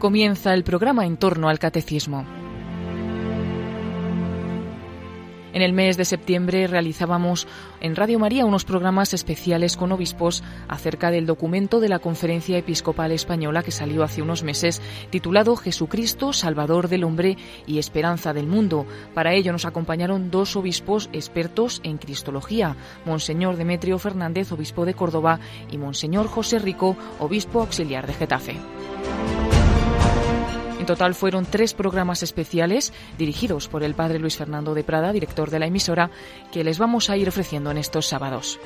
Comienza el programa en torno al catecismo. En el mes de septiembre realizábamos en Radio María unos programas especiales con obispos acerca del documento de la Conferencia Episcopal Española que salió hace unos meses titulado Jesucristo, Salvador del Hombre y Esperanza del Mundo. Para ello nos acompañaron dos obispos expertos en Cristología, Monseñor Demetrio Fernández, obispo de Córdoba, y Monseñor José Rico, obispo auxiliar de Getafe. Total fueron tres programas especiales dirigidos por el padre Luis Fernando de Prada, director de la emisora, que les vamos a ir ofreciendo en estos sábados.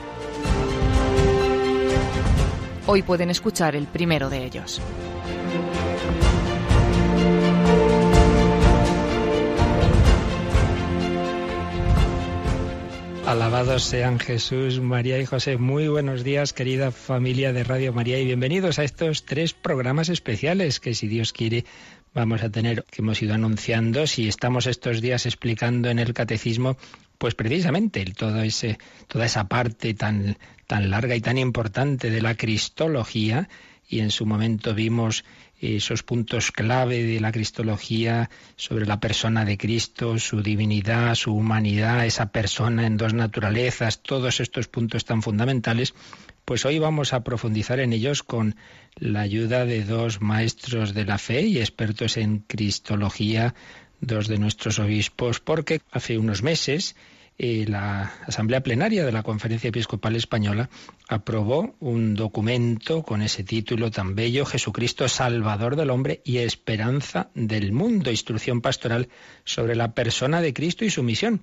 Hoy pueden escuchar el primero de ellos. Alabados sean Jesús, María y José. Muy buenos días, querida familia de Radio María, y bienvenidos a estos tres programas especiales que, si Dios quiere, vamos a tener, que hemos ido anunciando, si estamos estos días explicando en el catecismo, pues precisamente todo ese, toda esa parte tan, tan larga y tan importante de la cristología, y en su momento vimos esos puntos clave de la cristología sobre la persona de Cristo, su divinidad, su humanidad, esa persona en dos naturalezas, todos estos puntos tan fundamentales, pues hoy vamos a profundizar en ellos con la ayuda de dos maestros de la fe y expertos en cristología, dos de nuestros obispos, porque hace unos meses eh, la Asamblea Plenaria de la Conferencia Episcopal Española aprobó un documento con ese título tan bello, Jesucristo Salvador del Hombre y Esperanza del Mundo, instrucción pastoral sobre la persona de Cristo y su misión.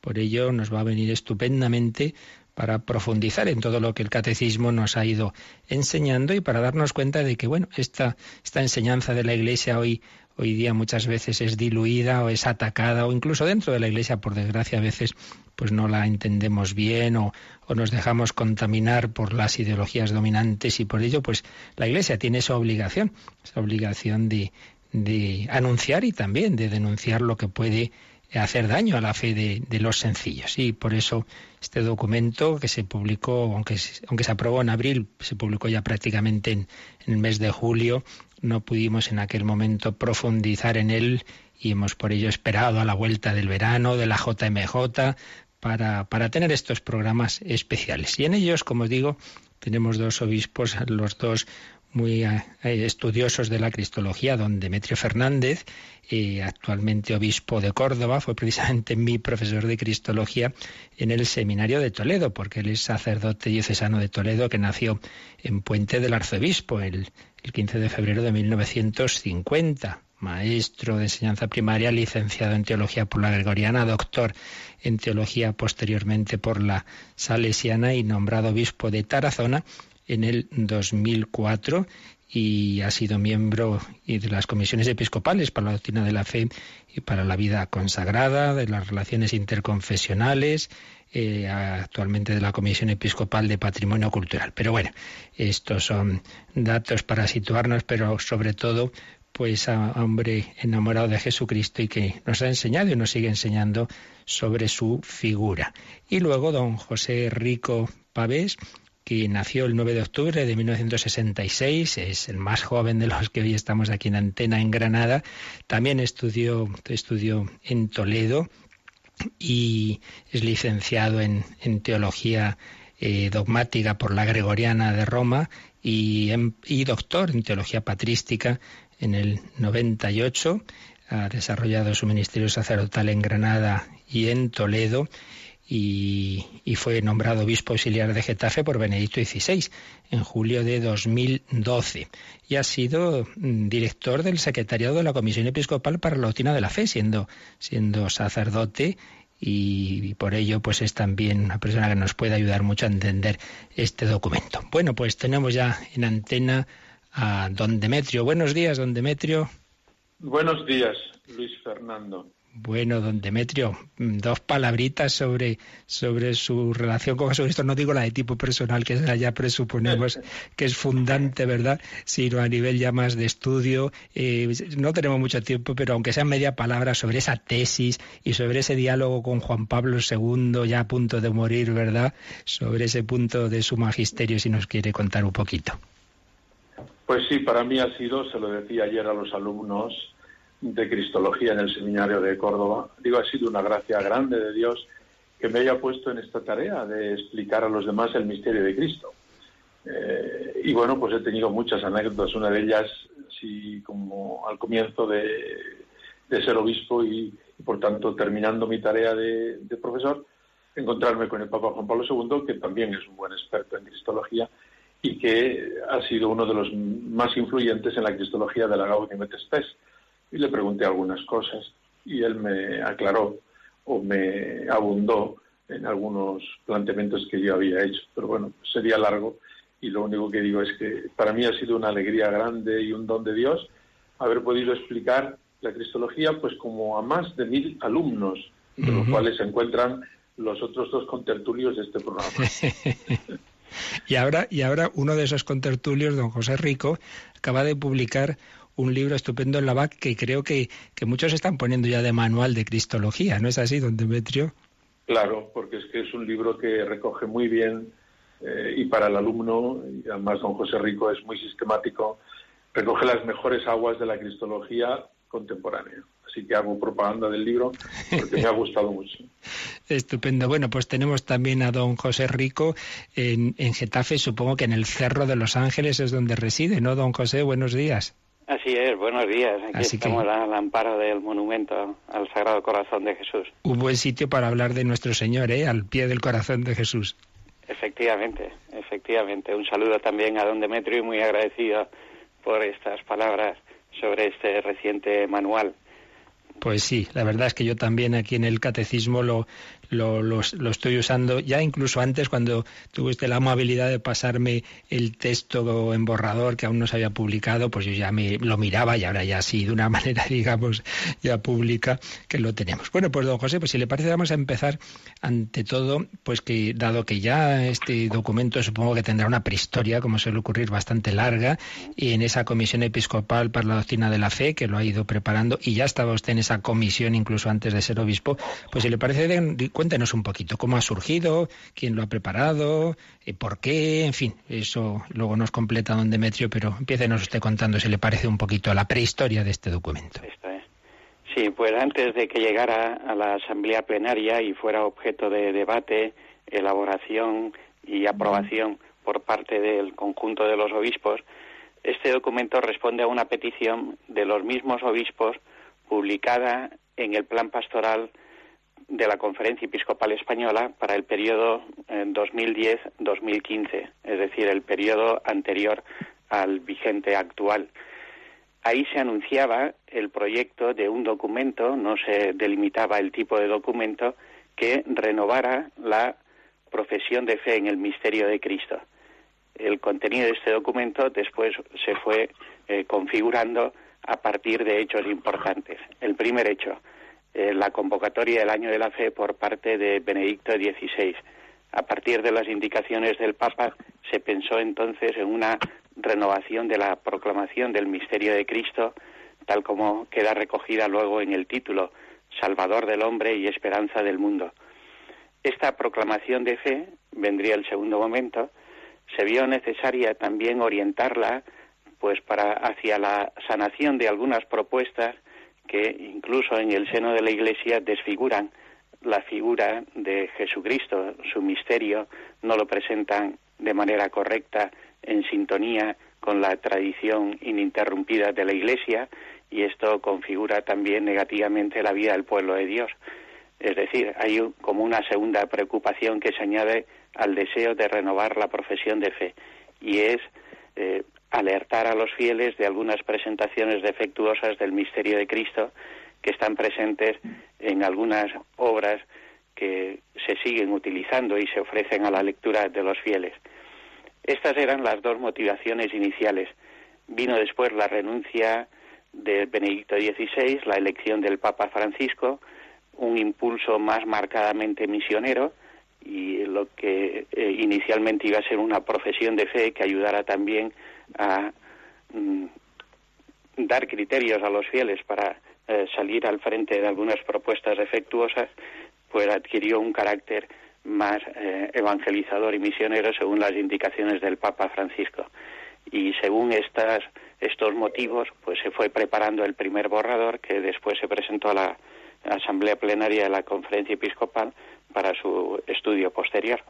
Por ello nos va a venir estupendamente para profundizar en todo lo que el catecismo nos ha ido enseñando y para darnos cuenta de que, bueno, esta, esta enseñanza de la Iglesia hoy, hoy día muchas veces es diluida o es atacada o incluso dentro de la Iglesia, por desgracia, a veces pues no la entendemos bien o, o nos dejamos contaminar por las ideologías dominantes y por ello, pues la Iglesia tiene esa obligación, esa obligación de, de anunciar y también de denunciar lo que puede hacer daño a la fe de, los sencillos. Y por eso este documento que se publicó, aunque, aunque se aprobó en abril, se publicó ya prácticamente en, el mes de julio, no pudimos en aquel momento profundizar en él y hemos por ello esperado a la vuelta del verano, de la JMJ, para, para tener estos programas especiales. Y en ellos, como os digo, tenemos dos obispos, los dos muy eh, estudiosos de la cristología, don Demetrio Fernández, actualmente obispo de Córdoba, fue precisamente mi profesor de cristología en el seminario de Toledo, porque él es sacerdote diocesano de Toledo que nació en Puente del Arzobispo el, el 15 de febrero de 1950 maestro de enseñanza primaria, licenciado en teología por la Gregoriana, doctor en teología posteriormente por la Salesiana y nombrado obispo de Tarazona en el 2004 y ha sido miembro de las comisiones episcopales para la doctrina de la fe y para la vida consagrada, de las relaciones interconfesionales, eh, actualmente de la Comisión Episcopal de Patrimonio Cultural. Pero bueno, estos son datos para situarnos, pero sobre todo pues a hombre enamorado de Jesucristo y que nos ha enseñado y nos sigue enseñando sobre su figura. Y luego don José Rico Pavés, nació el 9 de octubre de 1966, es el más joven de los que hoy estamos aquí en Antena en Granada. También estudió, estudió en Toledo y es licenciado en, teología eh, dogmática por la Gregoriana de Roma y, y doctor en teología patrística en el 98. Ha desarrollado su ministerio sacerdotal en Granada y en Toledo y, fue nombrado obispo auxiliar de Getafe por Benedicto XVI en julio de 2012 y ha sido mm, director del secretariado de la Comisión Episcopal para la Doctrina de la Fe, siendo, siendo sacerdote y, por ello pues es también una persona que nos puede ayudar mucho a entender este documento. Bueno, pues tenemos ya en antena a don Demetrio. Buenos días, don Demetrio. Buenos días, Luis Fernando. Bueno, don Demetrio, mm, dos palabritas sobre, sobre su relación con Jesucristo. No digo la de tipo personal, que ya presuponemos que es fundante, ¿verdad? Sino a nivel ya más de estudio. Eh, no tenemos mucho tiempo, pero aunque sea media palabra sobre esa tesis y sobre ese diálogo con Juan Pablo II, ya a punto de morir, ¿verdad? Sobre ese punto de su magisterio, si nos quiere contar un poquito. Pues sí, para mí ha sido, se lo decía ayer a los alumnos de Cristología en el Seminario de Córdoba, digo, ha sido una gracia grande de Dios que me haya puesto en esta tarea de explicar a los demás el misterio de Cristo. Eh, y bueno, pues he tenido muchas anécdotas, una de ellas, sí, como al comienzo de, ser obispo y, por tanto terminando mi tarea de, profesor, encontrarme con el Papa Juan Pablo II, que también es un buen experto en Cristología y que ha sido uno de los más influyentes en la Cristología de la Gaudium et Spes. Y le pregunté algunas cosas y él me aclaró o me abundó en algunos planteamientos que yo había hecho. Pero bueno, sería largo y lo único que digo es que para mí ha sido una alegría grande y un don de Dios haber podido explicar la Cristología pues como a más de mil alumnos, de los cuales se encuentran los otros dos contertulios de este programa. y ahora, y ahora uno de esos contertulios, don José Rico, acaba de publicar un libro estupendo en la BAC que creo que, que muchos están poniendo ya de manual de Cristología, ¿no es así, don Demetrio? Claro, porque es que es un libro que recoge muy bien eh, y para el alumno, y además don José Rico es muy sistemático, recoge las mejores aguas de la Cristología contemporánea así que hago propaganda del libro porque me ha gustado mucho. Estupendo. Bueno, pues tenemos también a don José Rico en, en Getafe, supongo que en el Cerro de los Ángeles es donde reside, ¿no, don José? Buenos días. Así es, buenos días. Aquí estamos al amparo del monumento al Sagrado Corazón de Jesús. Un buen sitio para hablar de nuestro Señor, ¿eh? Al pie del corazón de Jesús. Efectivamente, efectivamente. Un saludo también a don Demetrio y muy agradecido por estas palabras sobre este reciente manual. Pues sí, la verdad es que yo también aquí en el catecismo lo, lo, estoy usando ya incluso antes cuando tuviste la amabilidad de pasarme el texto en borrador que aún no se había publicado, pues yo ya me lo miraba y ahora ya sí, de una manera, digamos, ya pública que lo tenemos. Bueno, pues don José, pues si le parece vamos a empezar ante todo, pues que dado que ya este documento supongo que tendrá una prehistoria, como suele ocurrir, bastante larga, y en esa comisión episcopal para la doctrina de la fe, que lo ha ido preparando, y ya estaba usted en esa comisión incluso antes de ser obispo, pues si le parece, cuéntenos un poquito cómo ha surgido, quién lo ha preparado, eh, por qué, en fin, eso luego nos completa don Demetrio, pero empiécenos usted contando si le parece un poquito la prehistoria de este documento. Sí, pues antes de que llegara a la asamblea plenaria y fuera objeto de debate, elaboración y aprobación por parte del conjunto de los obispos, este documento responde a una petición de los mismos obispos publicada en el Plan Pastoral de la Conferencia Episcopal Española para el periodo 2010-2015, eh, es decir, el periodo anterior al vigente actual. Ahí se anunciaba el proyecto de un documento, no se delimitaba el tipo de documento, que renovara la profesión de fe en el misterio de Cristo. El contenido de este documento después se fue eh, configurando a partir de hechos importantes. El primer hecho, eh, la convocatoria del Año de la Fe por parte de Benedicto XVI. A partir de las indicaciones del Papa se pensó entonces en una renovación de la proclamación del misterio de Cristo, tal como queda recogida luego en el título, Salvador del hombre y esperanza del mundo. Esta proclamación de fe, vendría el segundo momento, se vio necesaria también orientarla pues para hacia la sanación de algunas propuestas que incluso en el seno de la Iglesia desfiguran la figura de Jesucristo, su misterio, no lo presentan de manera correcta en sintonía con la tradición ininterrumpida de la Iglesia y esto configura también negativamente la vida del pueblo de Dios. Es decir, hay como una segunda preocupación que se añade al deseo de renovar la profesión de fe y es eh, alertar a los fieles de algunas presentaciones defectuosas del misterio de Cristo que están presentes en algunas obras que se siguen utilizando y se ofrecen a la lectura de los fieles. Estas eran las dos motivaciones iniciales. Vino después la renuncia de Benedicto XVI, la elección del Papa Francisco, un impulso más marcadamente misionero y lo que eh, inicialmente iba a ser una profesión de fe que ayudara también a mm, dar criterios a los fieles para eh, salir al frente de algunas propuestas defectuosas, pues adquirió un carácter más eh, evangelizador y misionero según las indicaciones del Papa Francisco. y según estas estos motivos, pues se fue preparando el primer borrador que después se presentó a la asamblea plenaria de la conferencia episcopal para su estudio posterior.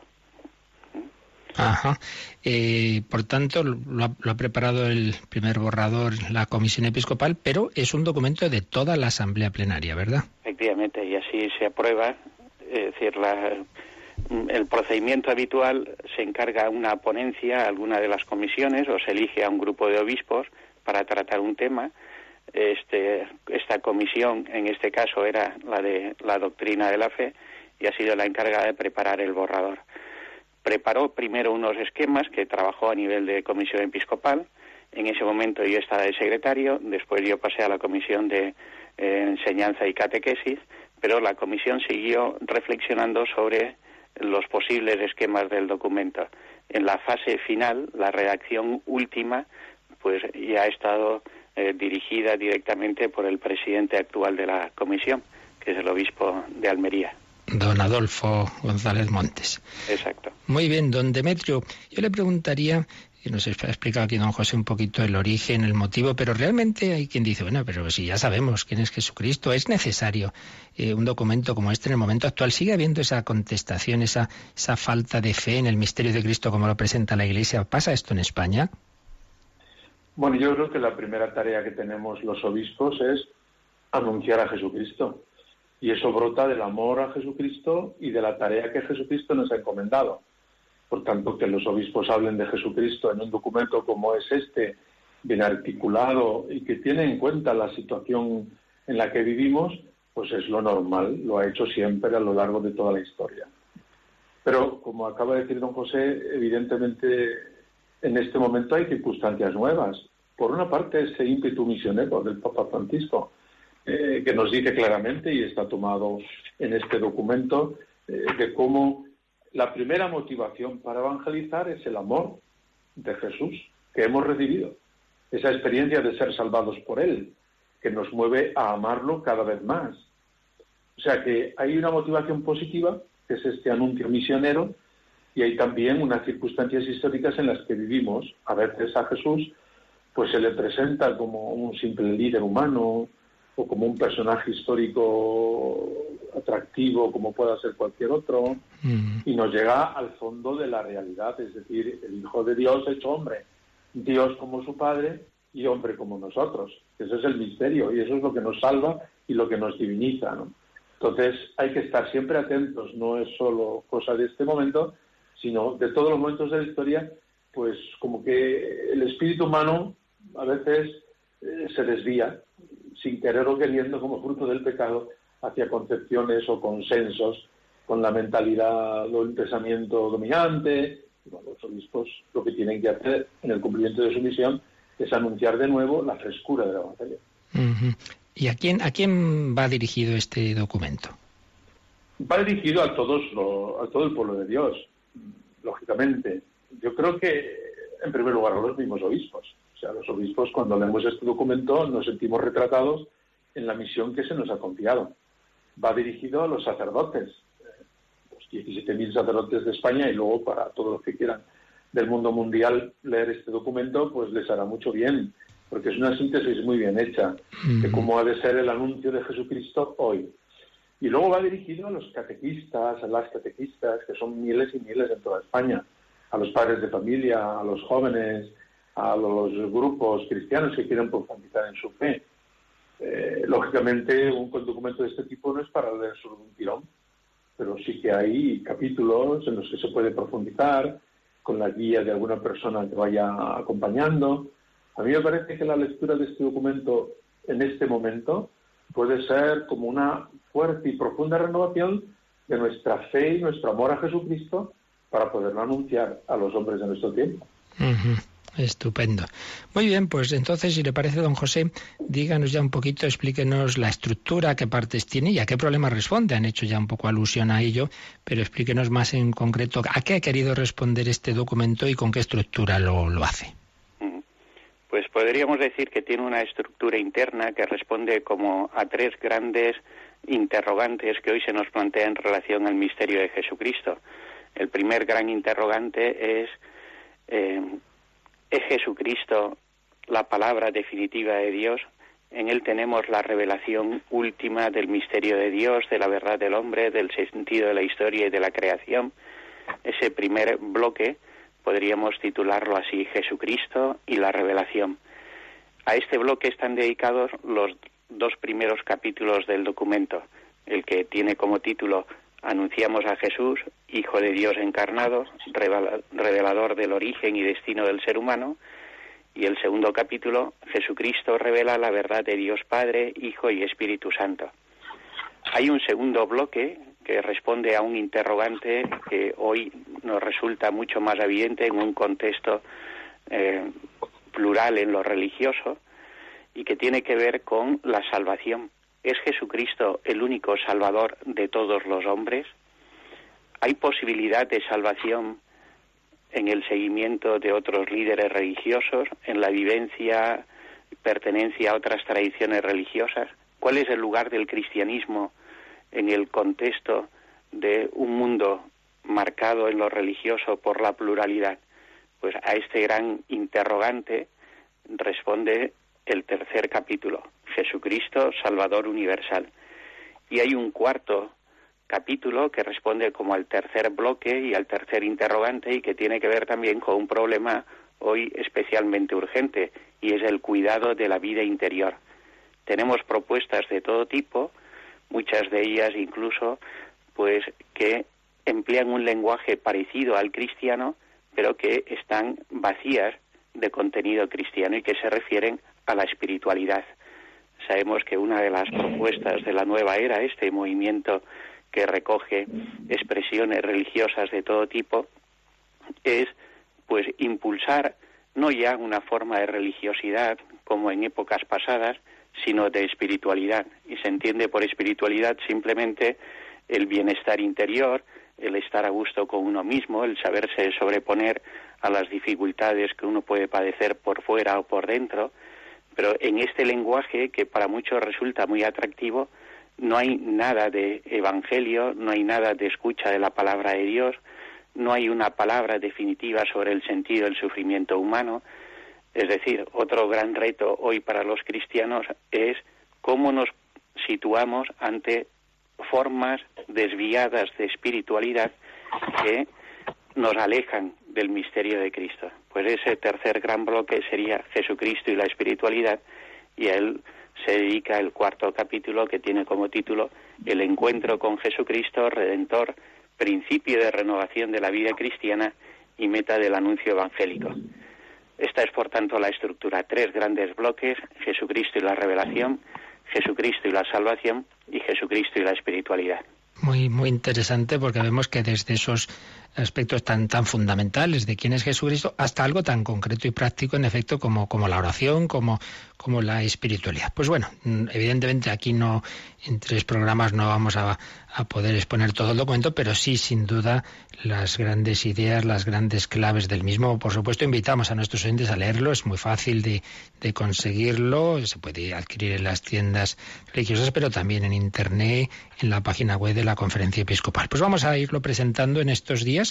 Ajá. Eh, por tanto, lo ha, preparado el primer borrador la Comisión Episcopal, pero es un documento de toda la Asamblea Plenaria, ¿verdad? Efectivamente, y así se aprueba. Es decir, el procedimiento habitual se encarga una ponencia a alguna de las comisiones o se elige a un grupo de obispos para tratar un tema. Este, esta comisión, en este caso, era la de la doctrina de la fe y ha sido la encargada de preparar el borrador preparó primero unos esquemas que trabajó a nivel de comisión episcopal. En ese momento yo estaba de secretario, después yo pasé a la comisión de eh, enseñanza y catequesis, pero la comisión siguió reflexionando sobre los posibles esquemas del documento. En la fase final, la redacción última, pues ya ha estado eh, dirigida directamente por el presidente actual de la comisión, que es el obispo de Almería don Adolfo González Montes. Exacto. Muy bien, don Demetrio, yo le preguntaría, y nos ha explicado aquí don José un poquito el origen, el motivo, pero realmente hay quien dice, bueno, pero si ya sabemos quién es Jesucristo, es necesario eh, un documento como este en el momento actual. ¿Sigue habiendo esa contestación, esa, esa falta de fe en el misterio de Cristo como lo presenta la Iglesia? ¿Pasa esto en España? Bueno, yo creo que la primera tarea que tenemos los obispos es anunciar a Jesucristo y eso brota del amor a Jesucristo y de la tarea que Jesucristo nos ha encomendado. Por tanto, que los obispos hablen de Jesucristo en un documento como es este, bien articulado y que tiene en cuenta la situación en la que vivimos, pues es lo normal, lo ha hecho siempre a lo largo de toda la historia. Pero, como acaba de decir don José, evidentemente en este momento hay circunstancias nuevas. Por una parte, ese ímpetu misionero del Papa Francisco, eh, que nos dice claramente, y está tomado en este documento, eh, de cómo la primera motivación para evangelizar es el amor de Jesús que hemos recibido, esa experiencia de ser salvados por Él, que nos mueve a amarlo cada vez más. O sea que hay una motivación positiva, que es este anuncio misionero, y hay también unas circunstancias históricas en las que vivimos. A veces a Jesús pues se le presenta como un simple líder humano, o como un personaje histórico atractivo como pueda ser cualquier otro, mm. y nos llega al fondo de la realidad, es decir, el Hijo de Dios hecho hombre, Dios como su Padre y hombre como nosotros. Ese es el misterio y eso es lo que nos salva y lo que nos diviniza. Entonces hay que estar siempre atentos, no es solo cosa de este momento, sino de todos los momentos de la historia, pues como que el espíritu humano a veces eh, se desvía sin querer o queriendo como fruto del pecado hacia concepciones o consensos con la mentalidad o el pensamiento dominante. los obispos lo que tienen que hacer en el cumplimiento de su misión es anunciar de nuevo la frescura del Evangelio. ¿Y a quién, a quién va dirigido este documento? Va dirigido a, todos a todo el pueblo de Dios, lógicamente. Yo creo que, en primer lugar, a los mismos obispos sea, los obispos cuando leemos este documento nos sentimos retratados en la misión que se nos ha confiado. Va dirigido a los sacerdotes, eh, los 17.000 sacerdotes de España y luego para todos los que quieran del mundo mundial leer este documento, pues les hará mucho bien, porque es una síntesis muy bien hecha de mm. cómo ha de ser el anuncio de Jesucristo hoy. Y luego va dirigido a los catequistas, a las catequistas, que son miles y miles en toda España, a los padres de familia, a los jóvenes, a los grupos cristianos que quieren profundizar en su fe. Eh, lógicamente, un documento de este tipo no es para leer solo un tirón, pero sí que hay capítulos en los que se puede profundizar con la guía de alguna persona que vaya acompañando. A mí me parece que la lectura de este documento en este momento puede ser como una fuerte y profunda renovación de nuestra fe y nuestro amor a Jesucristo para poderlo anunciar a los hombres de nuestro tiempo. Estupendo. Muy bien, pues entonces, si le parece, don José, díganos ya un poquito, explíquenos la estructura, qué partes tiene y a qué problemas responde. Han hecho ya un poco alusión a ello, pero explíquenos más en concreto a qué ha querido responder este documento y con qué estructura lo, lo hace. Pues podríamos decir que tiene una estructura interna que responde como a tres grandes interrogantes que hoy se nos plantean en relación al misterio de Jesucristo. El primer gran interrogante es eh, ¿Es Jesucristo la palabra definitiva de Dios? En él tenemos la revelación última del misterio de Dios, de la verdad del hombre, del sentido de la historia y de la creación. Ese primer bloque podríamos titularlo así, Jesucristo y la revelación. A este bloque están dedicados los dos primeros capítulos del documento, el que tiene como título Anunciamos a Jesús, Hijo de Dios encarnado, revelador del origen y destino del ser humano, y el segundo capítulo, Jesucristo revela la verdad de Dios Padre, Hijo y Espíritu Santo. Hay un segundo bloque que responde a un interrogante que hoy nos resulta mucho más evidente en un contexto eh, plural en lo religioso y que tiene que ver con la salvación. ¿Es Jesucristo el único salvador de todos los hombres? ¿Hay posibilidad de salvación en el seguimiento de otros líderes religiosos, en la vivencia, pertenencia a otras tradiciones religiosas? ¿Cuál es el lugar del cristianismo en el contexto de un mundo marcado en lo religioso por la pluralidad? Pues a este gran interrogante responde el tercer capítulo, Jesucristo, Salvador Universal. Y hay un cuarto capítulo que responde como al tercer bloque y al tercer interrogante y que tiene que ver también con un problema hoy especialmente urgente y es el cuidado de la vida interior. Tenemos propuestas de todo tipo, muchas de ellas incluso pues que emplean un lenguaje parecido al cristiano, pero que están vacías de contenido cristiano y que se refieren a la espiritualidad. Sabemos que una de las propuestas de la nueva era, este movimiento que recoge expresiones religiosas de todo tipo, es pues impulsar no ya una forma de religiosidad como en épocas pasadas, sino de espiritualidad. Y se entiende por espiritualidad simplemente el bienestar interior, el estar a gusto con uno mismo, el saberse sobreponer a las dificultades que uno puede padecer por fuera o por dentro, pero en este lenguaje que para muchos resulta muy atractivo, no hay nada de evangelio, no hay nada de escucha de la palabra de Dios, no hay una palabra definitiva sobre el sentido del sufrimiento humano. Es decir, otro gran reto hoy para los cristianos es cómo nos situamos ante formas desviadas de espiritualidad que nos alejan del misterio de Cristo. Pues ese tercer gran bloque sería Jesucristo y la espiritualidad y a él se dedica el cuarto capítulo que tiene como título El encuentro con Jesucristo, Redentor, principio de renovación de la vida cristiana y meta del anuncio evangélico. Esta es, por tanto, la estructura. Tres grandes bloques, Jesucristo y la revelación, Jesucristo y la salvación y Jesucristo y la espiritualidad. Muy, muy interesante porque vemos que desde esos aspectos tan, tan fundamentales de quién es Jesucristo hasta algo tan concreto y práctico, en efecto, como, como la oración, como, como la espiritualidad. Pues bueno, evidentemente aquí no, en tres programas no vamos a, a poder exponer todo el documento, pero sí, sin duda, las grandes ideas, las grandes claves del mismo. Por supuesto, invitamos a nuestros oyentes a leerlo, es muy fácil de, de conseguirlo, se puede adquirir en las tiendas religiosas, pero también en Internet, en la página web de la Conferencia Episcopal. Pues vamos a irlo presentando en estos días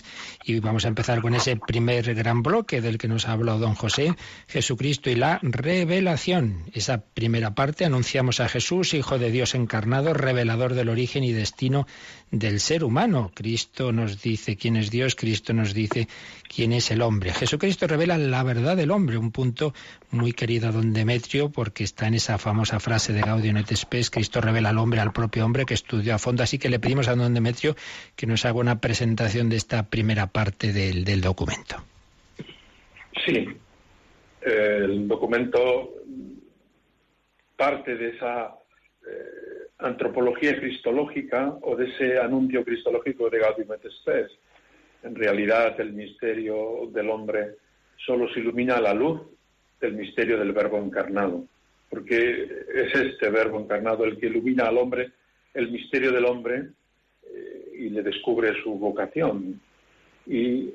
y vamos a empezar con ese primer gran bloque del que nos ha hablado don José, Jesucristo y la revelación. Esa primera parte anunciamos a Jesús, Hijo de Dios encarnado, revelador del origen y destino del ser humano. Cristo nos dice quién es Dios, Cristo nos dice quién es el hombre. Jesucristo revela la verdad del hombre, un punto muy querido a don Demetrio, porque está en esa famosa frase de Gaudium et Spes, Cristo revela al hombre, al propio hombre, que estudió a fondo. Así que le pedimos a don Demetrio que nos haga una presentación de esta primera parte del, documento. Sí, el documento parte de esa eh, antropología cristológica o de ese anuncio cristológico de Gaudium et Spes. En realidad, el misterio del hombre solo se ilumina a la luz del misterio del Verbo encarnado, porque es este Verbo encarnado el que ilumina al hombre el misterio del hombre eh, y le descubre su vocación y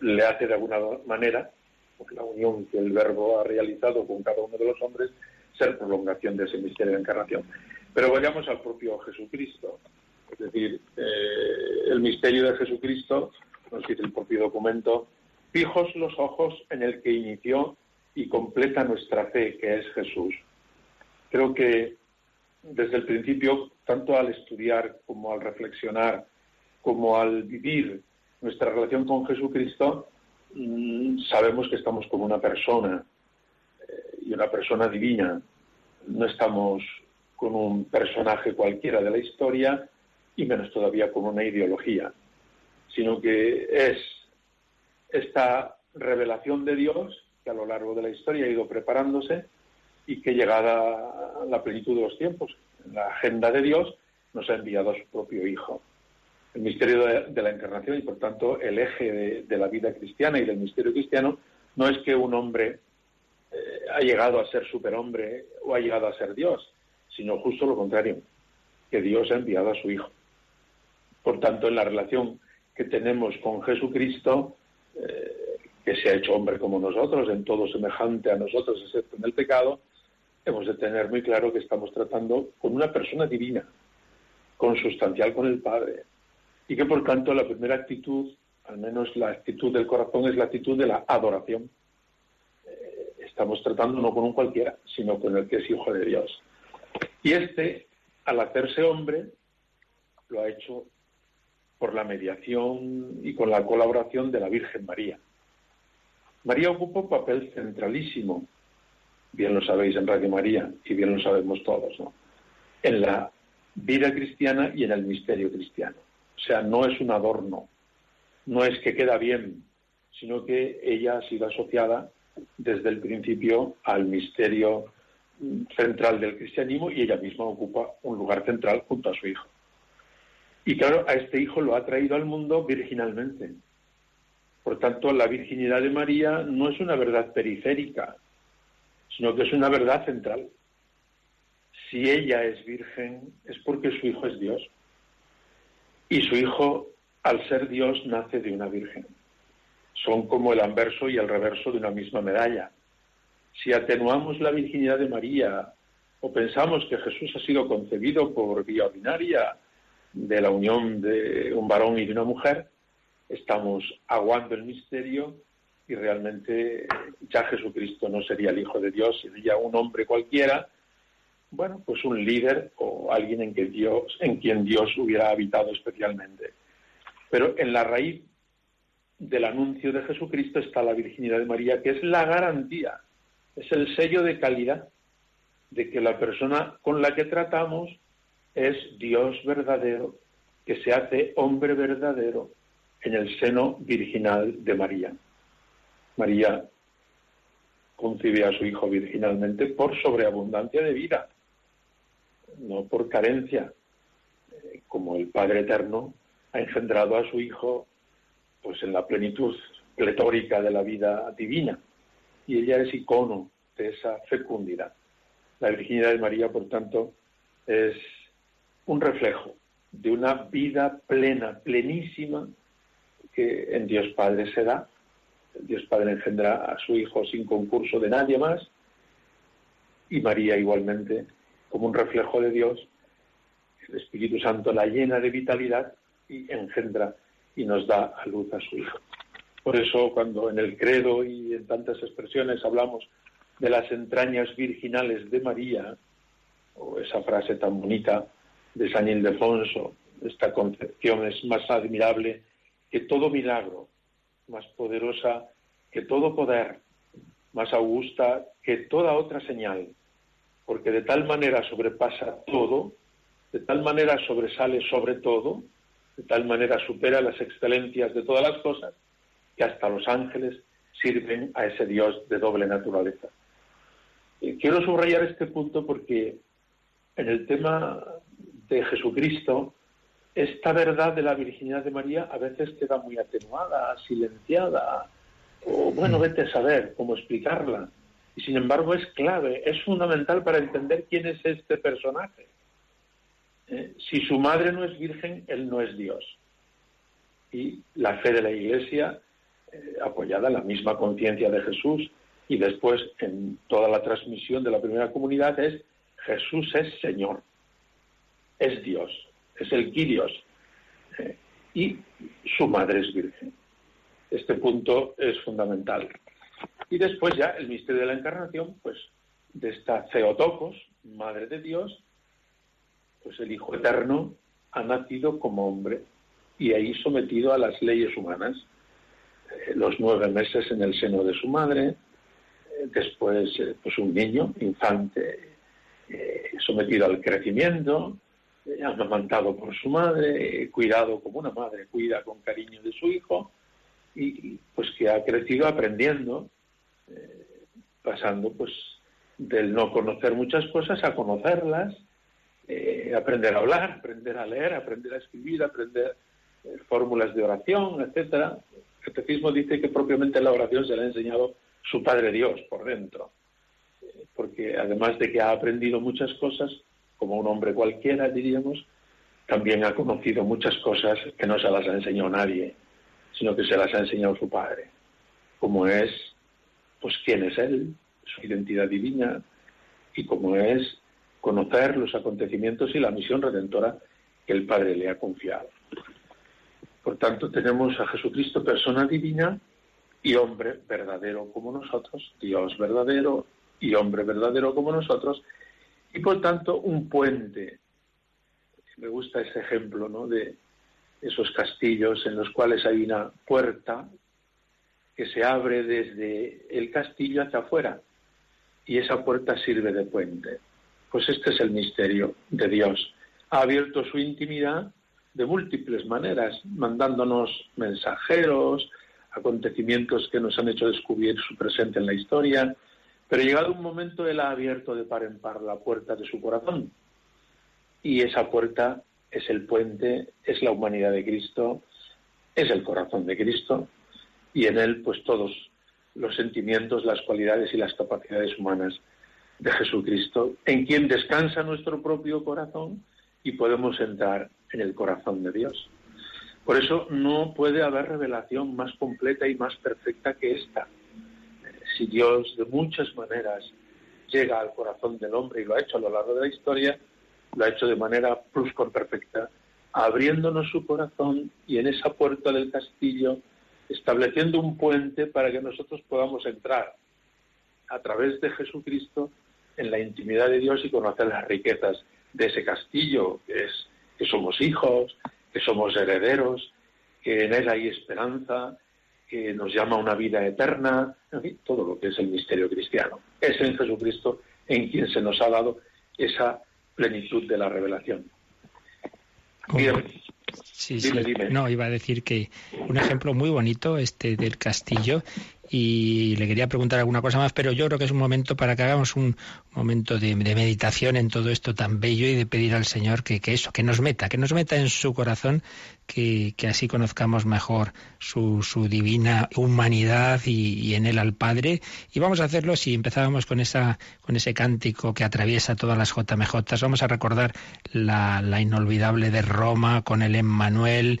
le hace de alguna manera, porque la unión que el Verbo ha realizado con cada uno de los hombres, ser prolongación de ese misterio de encarnación. Pero vayamos al propio Jesucristo. Es decir, eh, el misterio de Jesucristo, nos dice el propio documento, fijos los ojos en el que inició y completa nuestra fe, que es Jesús. Creo que desde el principio, tanto al estudiar como al reflexionar, como al vivir nuestra relación con Jesucristo, mm, sabemos que estamos como una persona y una persona divina. No estamos con un personaje cualquiera de la historia y menos todavía con una ideología, sino que es esta revelación de Dios que a lo largo de la historia ha ido preparándose y que llegada la plenitud de los tiempos, la agenda de Dios, nos ha enviado a su propio Hijo. El misterio de, la encarnación y por tanto el eje de, la vida cristiana y del misterio cristiano no es que un hombre eh, ha llegado a ser superhombre o ha llegado a ser Dios, sino justo lo contrario, que Dios ha enviado a su Hijo. Por tanto, en la relación que tenemos con Jesucristo, eh, que se ha hecho hombre como nosotros, en todo semejante a nosotros, excepto en el pecado, hemos de tener muy claro que estamos tratando con una persona divina, consustancial con el Padre, y que por tanto la primera actitud, al menos la actitud del corazón, es la actitud de la adoración. Estamos tratando no con un cualquiera, sino con el que es hijo de Dios. Y este, al hacerse hombre, lo ha hecho por la mediación y con la colaboración de la Virgen María. María ocupa un papel centralísimo, bien lo sabéis en Radio María y bien lo sabemos todos, ¿no? en la vida cristiana y en el misterio cristiano. O sea, no es un adorno, no es que queda bien, sino que ella ha sido asociada desde el principio al misterio central del cristianismo y ella misma ocupa un lugar central junto a su hijo. Y claro, a este hijo lo ha traído al mundo virginalmente, por tanto, la virginidad de María no es una verdad periférica, sino que es una verdad central. Si ella es virgen, es porque su hijo es Dios. Y su hijo, al ser Dios, nace de una virgen. Son como el anverso y el reverso de una misma medalla. Si atenuamos la virginidad de María o pensamos que Jesús ha sido concebido por vía ordinaria de la unión de un varón y de una mujer, estamos aguando el misterio y realmente ya Jesucristo no sería el Hijo de Dios, sería un hombre cualquiera, bueno, pues un líder o alguien en, quien Dios hubiera habitado especialmente. Pero en la raíz del anuncio de Jesucristo está la virginidad de María, que es la garantía, es el sello de calidad de que la persona con la que tratamos es Dios verdadero, que se hace hombre verdadero, en el seno virginal de María. María concibe a su hijo virginalmente por sobreabundancia de vida, no por carencia, eh, como el Padre Eterno ha engendrado a su hijo pues en la plenitud pletórica de la vida divina y ella es icono de esa fecundidad. La virginidad de María, por tanto, es un reflejo de una vida plena, plenísima que en Dios Padre se da. Dios Padre engendra a su Hijo sin concurso de nadie más y María igualmente como un reflejo de Dios. El Espíritu Santo la llena de vitalidad y engendra y nos da a luz a su Hijo. Por eso cuando en el credo y en tantas expresiones hablamos de las entrañas virginales de María, o esa frase tan bonita de San Ildefonso, esta concepción es más admirable que todo milagro, más poderosa que todo poder, más augusta que toda otra señal, porque de tal manera sobrepasa todo, de tal manera sobresale sobre todo, de tal manera supera las excelencias de todas las cosas, que hasta los ángeles sirven a ese Dios de doble naturaleza. quiero subrayar este punto porque en el tema de Jesucristo, esta verdad de la virginidad de María a veces queda muy atenuada, silenciada, o bueno, vete a saber cómo explicarla. Y sin embargo es clave, es fundamental para entender quién es este personaje. Eh, si su madre no es virgen, él no es Dios. Y la fe de la Iglesia, eh, apoyada en la misma conciencia de Jesús y después en toda la transmisión de la primera comunidad, es Jesús es Señor, es Dios es el Kyrios, eh, y su madre es virgen. Este punto es fundamental. Y después ya el misterio de la encarnación, pues de esta Theotokos, Madre de Dios, pues el Hijo Eterno ha nacido como hombre y ahí sometido a las leyes humanas. Eh, los nueve meses en el seno de su madre, eh, después eh, pues un niño, infante, sometido al crecimiento, amamantado por su madre, cuidado como una madre cuida con cariño de su hijo, y pues que ha crecido aprendiendo, pasando pues del no conocer muchas cosas a conocerlas, aprender a hablar, aprender a leer, aprender a escribir, aprender eh, fórmulas de oración, etcétera. El catecismo dice que propiamente la oración se le ha enseñado su Padre Dios por dentro, eh, porque además de que ha aprendido muchas cosas, como un hombre cualquiera, diríamos, también ha conocido muchas cosas que no se las ha enseñado nadie, sino que se las ha enseñado su Padre, como es, pues, quién es Él, su identidad divina, y como es conocer los acontecimientos y la misión redentora que el Padre le ha confiado. Por tanto, tenemos a Jesucristo, persona divina y hombre verdadero como nosotros, Dios verdadero y hombre verdadero como nosotros, y por tanto un puente. Me gusta ese ejemplo ¿no? de esos castillos en los cuales hay una puerta que se abre desde el castillo hacia afuera y esa puerta sirve de puente. Pues este es el misterio de Dios. Ha abierto su intimidad de múltiples maneras, mandándonos mensajeros, acontecimientos que nos han hecho descubrir su presente en la historia, pero llegado un momento Él ha abierto de par en par la puerta de su corazón. Y esa puerta es el puente, es la humanidad de Cristo, es el corazón de Cristo, y en Él pues todos los sentimientos, las cualidades y las capacidades humanas de Jesucristo, en quien descansa nuestro propio corazón y podemos entrar en el corazón de Dios. Por eso no puede haber revelación más completa y más perfecta que esta. Si Dios de muchas maneras llega al corazón del hombre y lo ha hecho a lo largo de la historia, lo ha hecho de manera perfecta, abriéndonos su corazón y en esa puerta del castillo estableciendo un puente para que nosotros podamos entrar a través de Jesucristo en la intimidad de Dios y conocer las riquezas de ese castillo que es que somos hijos, que somos herederos, que en Él hay esperanza, que nos llama a una vida eterna, en fin, todo lo que es el misterio cristiano. Es en Jesucristo en quien se nos ha dado esa plenitud de la revelación. Sí, sí. No, iba a decir que un ejemplo muy bonito este del castillo y le quería preguntar alguna cosa más, pero yo creo que es un momento para que hagamos un momento de, meditación en todo esto tan bello y de pedir al Señor que, eso, que nos meta, que nos meta en su corazón, que, así conozcamos mejor su, su divina humanidad y, en él al Padre. Y vamos a hacerlo si empezábamos con, esa, con ese cántico que atraviesa todas las JMJ. Vamos a recordar la, la inolvidable de Roma con el Emmanuel,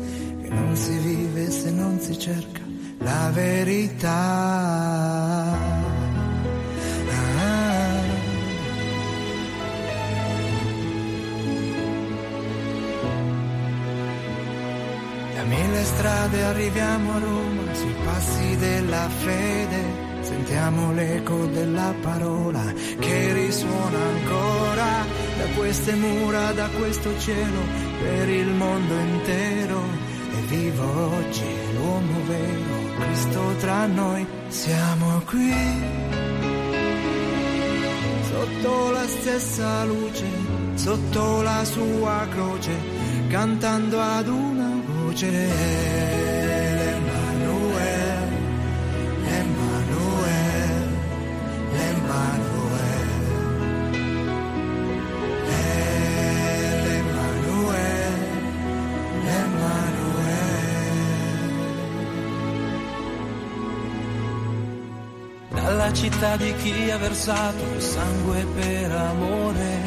non si vive se non si cerca la verità. Ah. Da mille strade arriviamo a Roma, sui passi della fede, sentiamo l'eco della parola che risuona ancora da queste mura, da questo cielo, per il mondo intero vivo oggi l'uomo vero, Cristo tra noi, siamo qui. Sotto la stessa luce, sotto la sua croce, cantando ad una voce. La città di chi ha versato il sangue per amore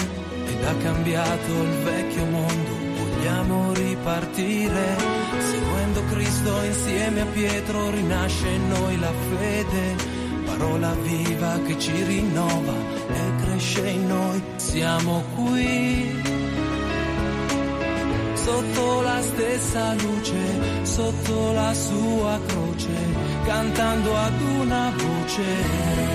ed ha cambiato il vecchio mondo. Vogliamo ripartire, seguendo Cristo insieme a Pietro rinasce in noi la fede, parola viva che ci rinnova e cresce in noi. Siamo qui sotto la stessa luce, sotto la sua croce, cantando ad una voce.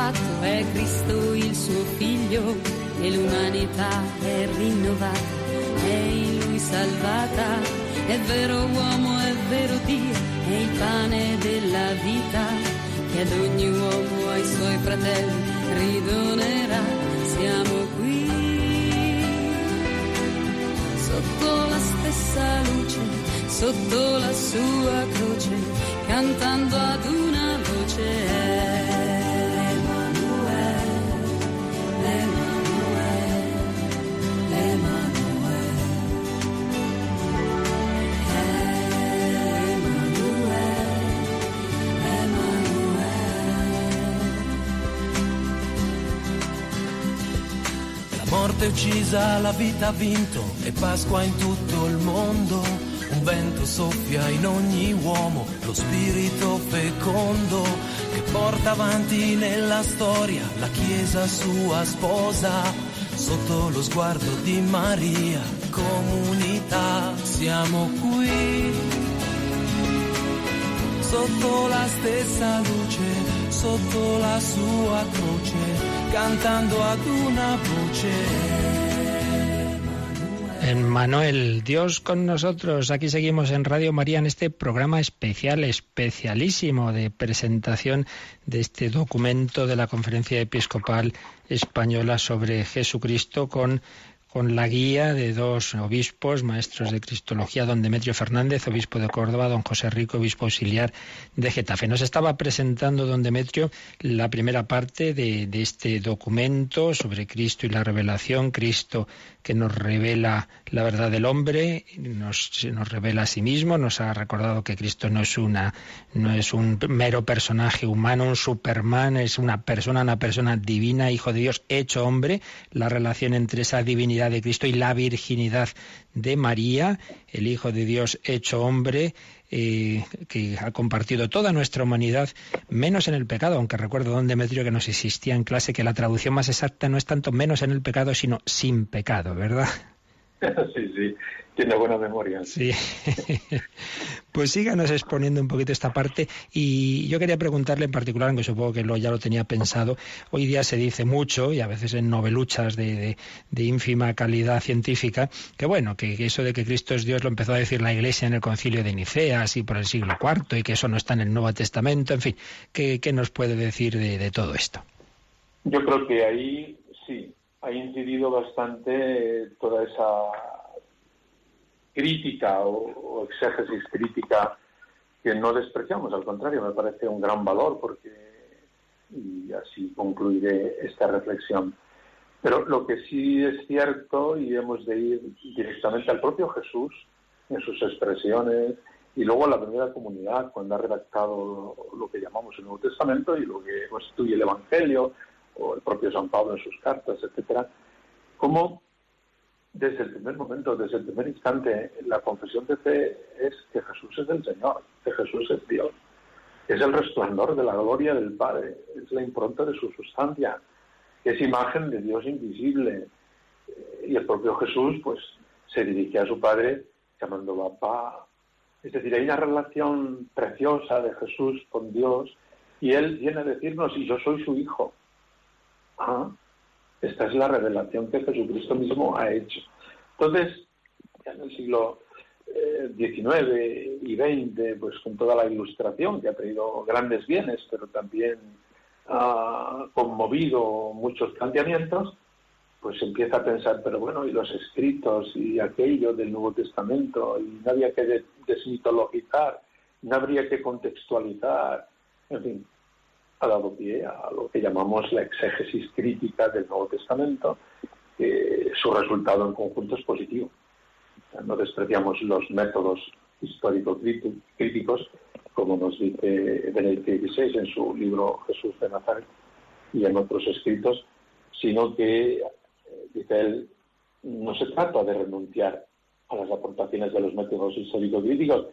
Fatto è Cristo il suo figlio e l'umanità è rinnovata, è in lui salvata, è vero uomo, è vero Dio, è il pane della vita che ad ogni uomo, ai suoi fratelli ridonerà, siamo qui sotto la stessa luce, sotto la sua croce, cantando ad una voce. Morte uccisa, la vita ha vinto e Pasqua in tutto il mondo. Un vento soffia in ogni uomo, lo spirito fecondo che porta avanti nella storia la Chiesa sua sposa. Sotto lo sguardo di Maria, comunità, siamo qui. Sotto la stessa luce, sotto la sua croce cantando ad una voce. En Manuel, Dios con nosotros. Aquí seguimos en Radio María en este programa especial, especialísimo de presentación de este documento de la Conferencia Episcopal Española sobre Jesucristo con con la guía de dos obispos, maestros de Cristología, don Demetrio Fernández, obispo de Córdoba, don José Rico, obispo auxiliar de Getafe. Nos estaba presentando don Demetrio la primera parte de, este documento sobre Cristo y la revelación, Cristo que nos revela la verdad del hombre, nos, nos revela a sí mismo, nos ha recordado que Cristo no es una, no es un mero personaje humano, un superman, es una persona, una persona divina, hijo de Dios, hecho hombre, la relación entre esa divinidad de Cristo y la virginidad de María, el Hijo de Dios hecho hombre, eh, que ha compartido toda nuestra humanidad, menos en el pecado, aunque recuerdo don Demetrio que nos existía en clase que la traducción más exacta no es tanto menos en el pecado, sino sin pecado, ¿verdad? Sí, sí, tiene buena memoria. Sí. pues síganos exponiendo un poquito esta parte y yo quería preguntarle en particular, aunque supongo que lo, ya lo tenía pensado, hoy día se dice mucho y a veces en noveluchas de, de, ínfima calidad científica, que bueno, que, eso de que Cristo es Dios lo empezó a decir la Iglesia en el concilio de Nicea, así por el siglo IV, y que eso no está en el Nuevo Testamento, en fin, ¿qué, qué nos puede decir de, de todo esto? Yo creo que ahí sí, ha incidido bastante toda esa crítica o, exégesis crítica que no despreciamos, al contrario, me parece un gran valor porque, y así concluiré esta reflexión. Pero lo que sí es cierto, y hemos de ir directamente al propio Jesús, en sus expresiones, y luego a la primera comunidad, cuando ha redactado lo que llamamos el Nuevo Testamento y lo que constituye el Evangelio, o el propio San Pablo en sus cartas, etcétera, cómo desde el primer momento, desde el primer instante, la confesión de fe es que Jesús es el Señor, que Jesús es Dios, es el resplandor de la gloria del Padre, es la impronta de su sustancia, es imagen de Dios invisible. Y el propio Jesús, pues, se dirige a su Padre llamando papá. Es decir, hay una relación preciosa de Jesús con Dios y Él viene a decirnos, y yo soy su hijo. Ah, esta es la revelación que Jesucristo mismo ha hecho. Entonces, ya en el siglo XIX eh, y XX, pues con toda la ilustración que ha traído grandes bienes, pero también ha conmovido muchos planteamientos, pues empieza a pensar, pero bueno, y los escritos y aquello del Nuevo Testamento, y no había que desmitologizar, no habría que contextualizar, en fin, ha dado pie a lo que llamamos la exégesis crítica del Nuevo Testamento, que su resultado en conjunto es positivo. no despreciamos los métodos histórico-críticos, como nos dice Benedicto XVI en su libro Jesús de Nazaret y en otros escritos, sino que, eh, dice él, no se trata de renunciar a las aportaciones de los métodos histórico-críticos,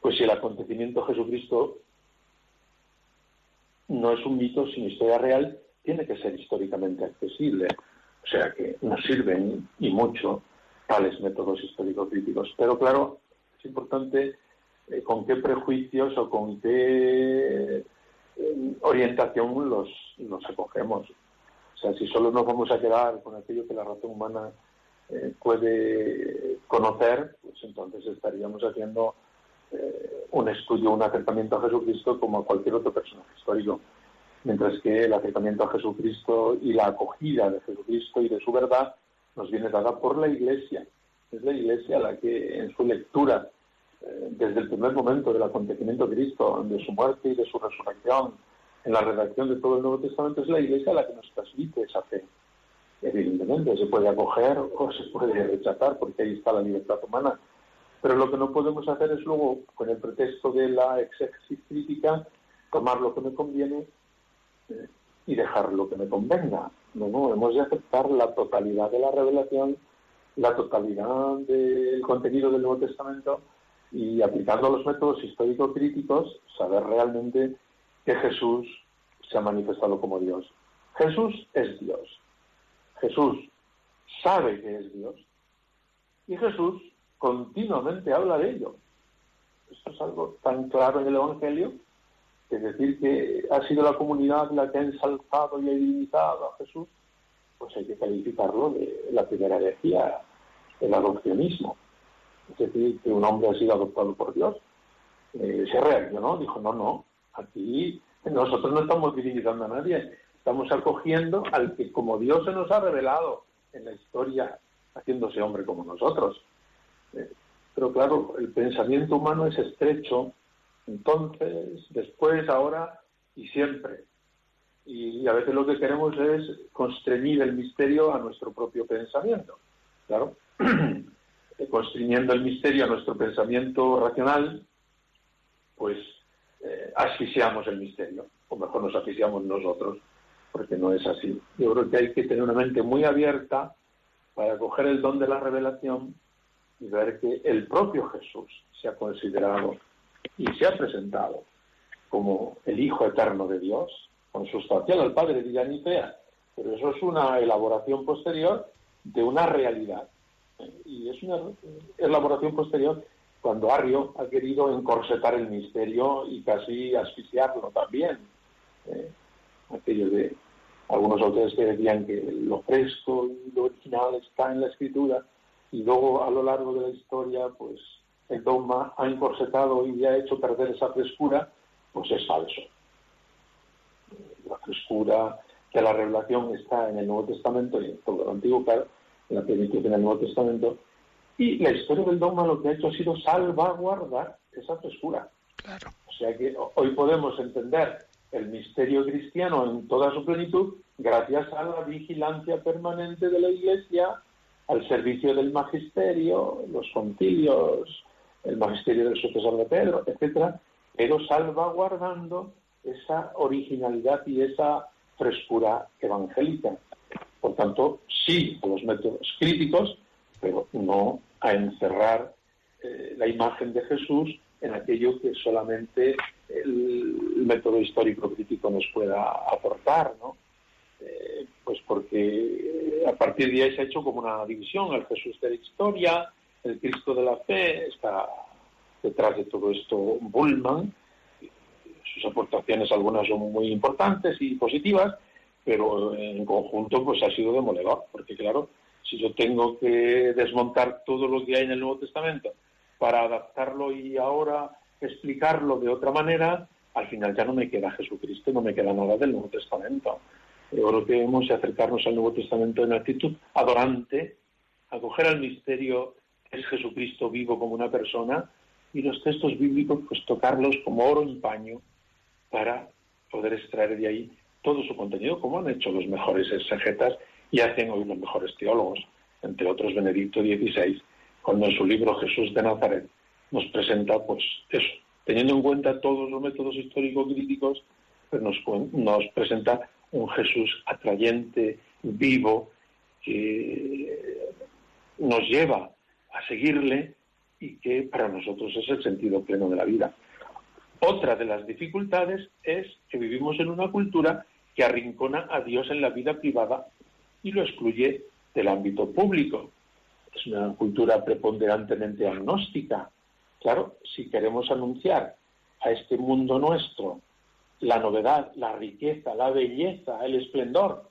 pues si el acontecimiento Jesucristo no es un mito, sino historia real, tiene que ser históricamente accesible. O sea que nos sirven y mucho tales métodos histórico-críticos. Pero claro, es importante eh, con qué prejuicios o con qué eh, orientación los, los acogemos. O sea, si solo nos vamos a quedar con aquello que la razón humana eh, puede conocer, pues entonces estaríamos haciendo un estudio, un acercamiento a Jesucristo como a cualquier otro personaje histórico. Mientras que el acercamiento a Jesucristo y la acogida de Jesucristo y de su verdad nos viene dada por la Iglesia. Es la Iglesia la que en su lectura, eh, desde el primer momento del acontecimiento de Cristo, de su muerte y de su resurrección, en la redacción de todo el Nuevo Testamento, es la Iglesia la que nos transmite esa fe. Evidentemente, se puede acoger o se puede rechazar, porque ahí está la libertad humana. Pero lo que no podemos hacer es luego, con el pretexto de la exégesis crítica, tomar lo que me conviene eh, y dejar lo que me convenga. No, no, hemos de aceptar la totalidad de la revelación, la totalidad del contenido del Nuevo Testamento y aplicando los métodos histórico-críticos, saber realmente que Jesús se ha manifestado como Dios. Jesús es Dios. Jesús sabe que es Dios. Y Jesús continuamente habla de ello. Esto es algo tan claro en el Evangelio es decir, que ha sido la comunidad la que ha ensalzado y ha divinizado a Jesús, pues hay que calificarlo de la primera herejía, el adopcionismo. Es decir, que un hombre ha sido adoptado por Dios. Eh, se reaccionó, dijo, no, no, aquí nosotros no estamos divinizando a nadie, estamos acogiendo al que como Dios se nos ha revelado en la historia, haciéndose hombre como nosotros. Pero claro, el pensamiento humano es estrecho entonces, después, ahora y siempre. Y a veces lo que queremos es constreñir el misterio a nuestro propio pensamiento. Claro, constriñendo el misterio a nuestro pensamiento racional, pues eh, asfixiamos el misterio, o mejor nos asfixiamos nosotros, porque no es así. Yo creo que hay que tener una mente muy abierta para coger el don de la revelación y ver que el propio Jesús se ha considerado y se ha presentado como el Hijo Eterno de Dios, consustancial al Padre de Yanifea, pero eso es una elaboración posterior de una realidad. Y es una elaboración posterior cuando Arrio ha querido encorsetar el misterio y casi asfixiarlo también. ¿eh? aquello de algunos autores que decían que lo fresco y lo original está en la escritura y luego a lo largo de la historia pues el dogma ha encorsetado y ha hecho perder esa frescura, pues es falso. La frescura de la revelación está en el Nuevo Testamento y en todo el Antiguo, claro, en la plenitud en el Nuevo Testamento. Y la historia del dogma lo que ha hecho ha sido salvaguardar esa frescura. Claro. O sea que hoy podemos entender el misterio cristiano en toda su plenitud gracias a la vigilancia permanente de la Iglesia, al servicio del magisterio, los concilios, el magisterio del sucesor de Pedro, etcétera, pero salvaguardando esa originalidad y esa frescura evangélica. Por tanto, sí a los métodos críticos, pero no a encerrar eh, la imagen de Jesús en aquello que solamente el, método histórico crítico nos pueda aportar, ¿no? Eh, pues porque eh, a partir de ahí se ha hecho como una división, el Jesús de la historia, el Cristo de la Fe, está detrás de todo esto Bullman. Sus aportaciones algunas son muy importantes y positivas, pero en conjunto pues ha sido demoledor, porque claro, si yo tengo que desmontar todo lo que hay en el Nuevo Testamento para adaptarlo y ahora explicarlo de otra manera, al final ya no me queda Jesucristo, no me queda nada del Nuevo Testamento. Creo que debemos acercarnos al Nuevo Testamento en actitud adorante, acoger al misterio que es Jesucristo vivo como una persona y los textos bíblicos pues tocarlos como oro en paño para poder extraer de ahí todo su contenido, como han hecho los mejores exegetas y hacen hoy los mejores teólogos, entre otros Benedicto XVI, cuando en su libro Jesús de Nazaret nos presenta pues eso, teniendo en cuenta todos los métodos histórico-críticos, pues nos, nos presenta un Jesús atrayente, vivo, que nos lleva a seguirle y que para nosotros es el sentido pleno de la vida. Otra de las dificultades es que vivimos en una cultura que arrincona a Dios en la vida privada y lo excluye del ámbito público. Es una cultura preponderantemente agnóstica. Claro, si queremos anunciar a este mundo nuestro la novedad, la riqueza, la belleza, el esplendor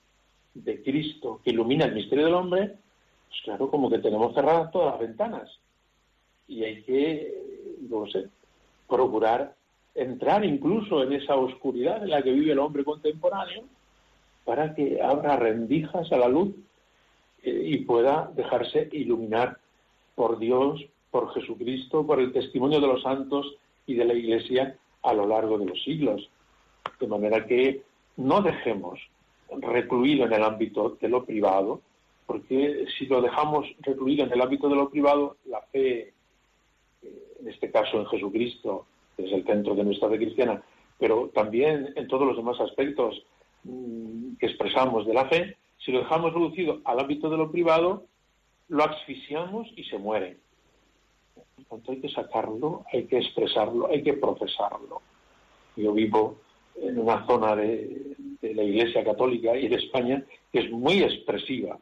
de Cristo que ilumina el misterio del hombre, pues claro, como que tenemos cerradas todas las ventanas. Y hay que, no sé, procurar entrar incluso en esa oscuridad en la que vive el hombre contemporáneo para que abra rendijas a la luz eh, y pueda dejarse iluminar por Dios, por Jesucristo, por el testimonio de los santos y de la Iglesia a lo largo de los siglos. De manera que no dejemos recluido en el ámbito de lo privado, porque si lo dejamos recluido en el ámbito de lo privado, la fe, eh, en este caso en Jesucristo, que es el centro de nuestra fe cristiana, pero también en todos los demás aspectos mm, que expresamos de la fe, si lo dejamos reducido al ámbito de lo privado, lo asfixiamos y se muere. Por tanto, hay que sacarlo, hay que expresarlo, hay que profesarlo. Yo vivo en una zona de, la Iglesia Católica y de España que es muy expresiva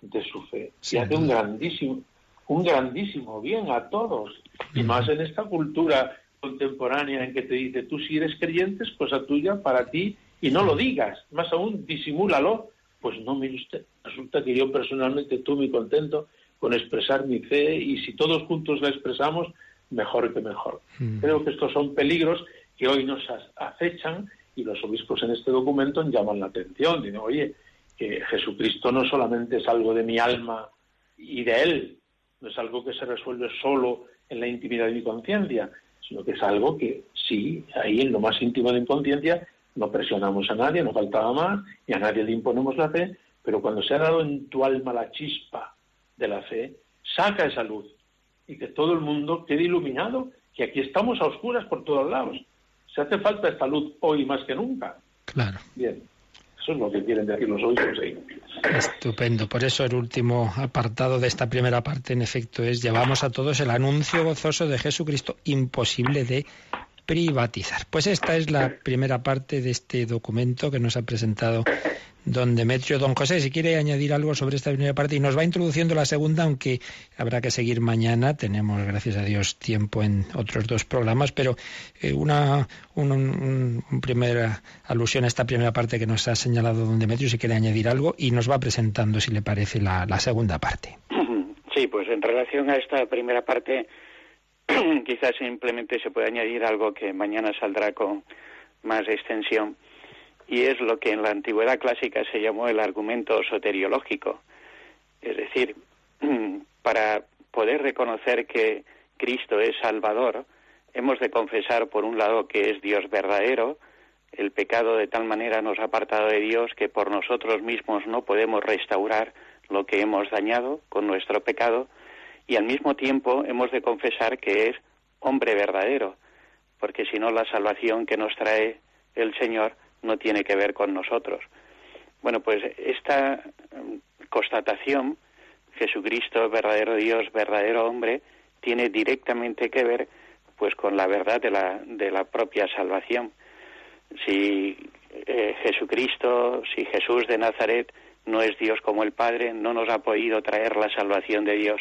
de su fe. Y hace un grandísimo, un grandísimo bien a todos, y más en esta cultura contemporánea en que te dice, tú si eres creyente es cosa tuya para ti y no lo digas, más aún disimúlalo, pues no, mire usted, resulta que yo personalmente estoy muy contento con expresar mi fe y si todos juntos la expresamos, mejor que mejor. Creo que estos son peligros que hoy nos acechan y los obispos en este documento llaman la atención. Dicen, oye, que Jesucristo no solamente es algo de mi alma y de Él, no es algo que se resuelve solo en la intimidad de mi conciencia, sino que es algo que sí, ahí en lo más íntimo de mi conciencia, no presionamos a nadie, no faltaba más, y a nadie le imponemos la fe, pero cuando se ha dado en tu alma la chispa de la fe, saca esa luz y que todo el mundo quede iluminado, que aquí estamos a oscuras por todos lados. Se hace falta esta luz hoy más que nunca. Claro. Bien. Eso es lo que quieren decir los oídos ahí. Estupendo. Por eso el último apartado de esta primera parte, en efecto, es llevamos a todos el anuncio gozoso de Jesucristo, imposible de privatizar. Pues esta es la primera parte de este documento que nos ha presentado don Demetrio. Don José, si quiere añadir algo sobre esta primera parte y nos va introduciendo la segunda, aunque habrá que seguir mañana. Tenemos, gracias a Dios, tiempo en otros dos programas, pero eh, una un, primera alusión a esta primera parte que nos ha señalado don Demetrio, si quiere añadir algo, y nos va presentando, si le parece, la, la segunda parte. Sí, pues en relación a esta primera parte, quizás simplemente se puede añadir algo que mañana saldrá con más extensión y es lo que en la antigüedad clásica se llamó el argumento soteriológico. Es decir, para poder reconocer que Cristo es Salvador, hemos de confesar, por un lado, que es Dios verdadero, el pecado de tal manera nos ha apartado de Dios que por nosotros mismos no podemos restaurar lo que hemos dañado con nuestro pecado, y al mismo tiempo hemos de confesar que es hombre verdadero, porque si no la salvación que nos trae el Señor no tiene que ver con nosotros. Bueno, pues esta mm, constatación, Jesucristo, verdadero Dios, verdadero hombre, tiene directamente que ver pues con la verdad de la, de la propia salvación. Si eh, Jesucristo, si Jesús de Nazaret no es Dios como el Padre, no nos ha podido traer la salvación de Dios.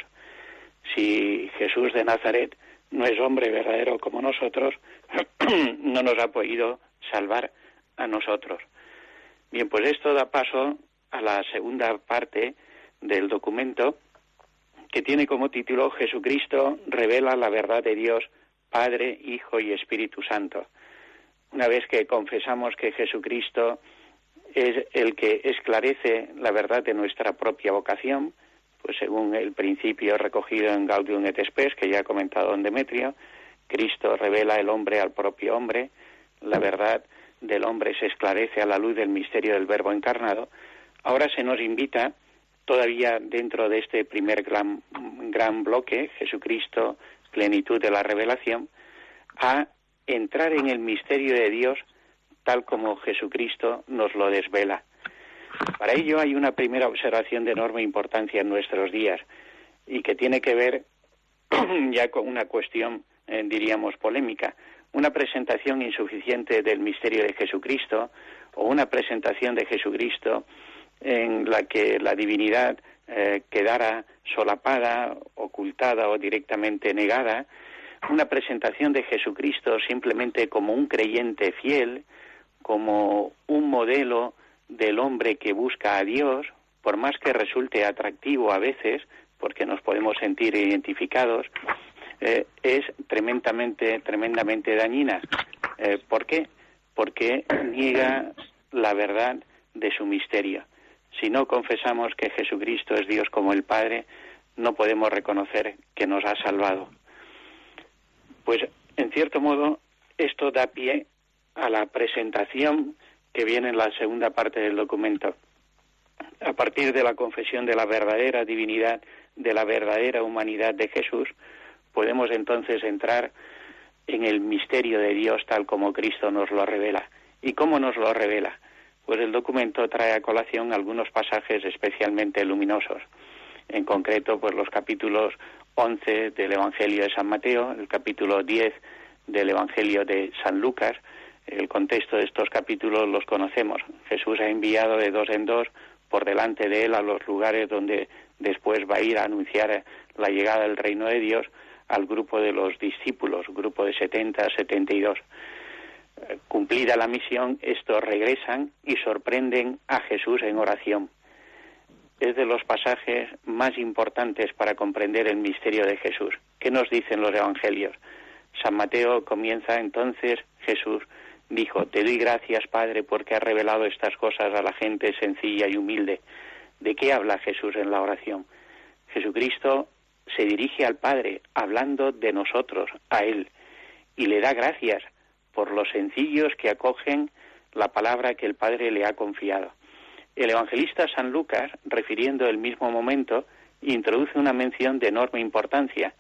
Si Jesús de Nazaret no es hombre verdadero como nosotros, no nos ha podido salvar a nosotros. Bien, pues esto da paso a la segunda parte del documento que tiene como título Jesucristo revela la verdad de Dios, Padre, Hijo y Espíritu Santo. Una vez que confesamos que Jesucristo es el que esclarece la verdad de nuestra propia vocación, pues según el principio recogido en Gaudium et Spes, que ya ha comentado don Demetrio, Cristo revela el hombre al propio hombre, la verdad del hombre se esclarece a la luz del misterio del Verbo encarnado. Ahora se nos invita, todavía dentro de este primer gran, gran bloque, Jesucristo, plenitud de la revelación, a entrar en el misterio de Dios tal como Jesucristo nos lo desvela. Para ello hay una primera observación de enorme importancia en nuestros días y que tiene que ver ya con una cuestión, eh, diríamos, polémica. Una presentación insuficiente del misterio de Jesucristo o una presentación de Jesucristo en la que la divinidad eh, quedara solapada, ocultada o directamente negada, una presentación de Jesucristo simplemente como un creyente fiel, como un modelo del hombre que busca a Dios, por más que resulte atractivo a veces, porque nos podemos sentir identificados, eh, es tremendamente, tremendamente dañina. Eh, ¿Por qué? Porque niega la verdad de su misterio. Si no confesamos que Jesucristo es Dios como el Padre, no podemos reconocer que nos ha salvado. Pues, en cierto modo, esto da pie a la presentación que viene en la segunda parte del documento. A partir de la confesión de la verdadera divinidad, de la verdadera humanidad de Jesús, podemos entonces entrar en el misterio de Dios tal como Cristo nos lo revela. ¿Y cómo nos lo revela? Pues el documento trae a colación algunos pasajes especialmente luminosos. En concreto, pues los capítulos 11 del Evangelio de San Mateo, el capítulo 10 del Evangelio de San Lucas. El contexto de estos capítulos los conocemos. Jesús ha enviado de dos en dos por delante de él a los lugares donde después va a ir a anunciar la llegada del reino de Dios al grupo de los discípulos, grupo de 70 a 72. Cumplida la misión, estos regresan y sorprenden a Jesús en oración es de los pasajes más importantes para comprender el misterio de Jesús. ¿Qué nos dicen los evangelios? San Mateo comienza entonces, Jesús dijo, te doy gracias, Padre, porque has revelado estas cosas a la gente sencilla y humilde. ¿De qué habla Jesús en la oración? Jesucristo se dirige al Padre hablando de nosotros, a Él, y le da gracias por los sencillos que acogen la palabra que el Padre le ha confiado. El evangelista San Lucas, refiriendo el mismo momento, introduce una mención de enorme importancia,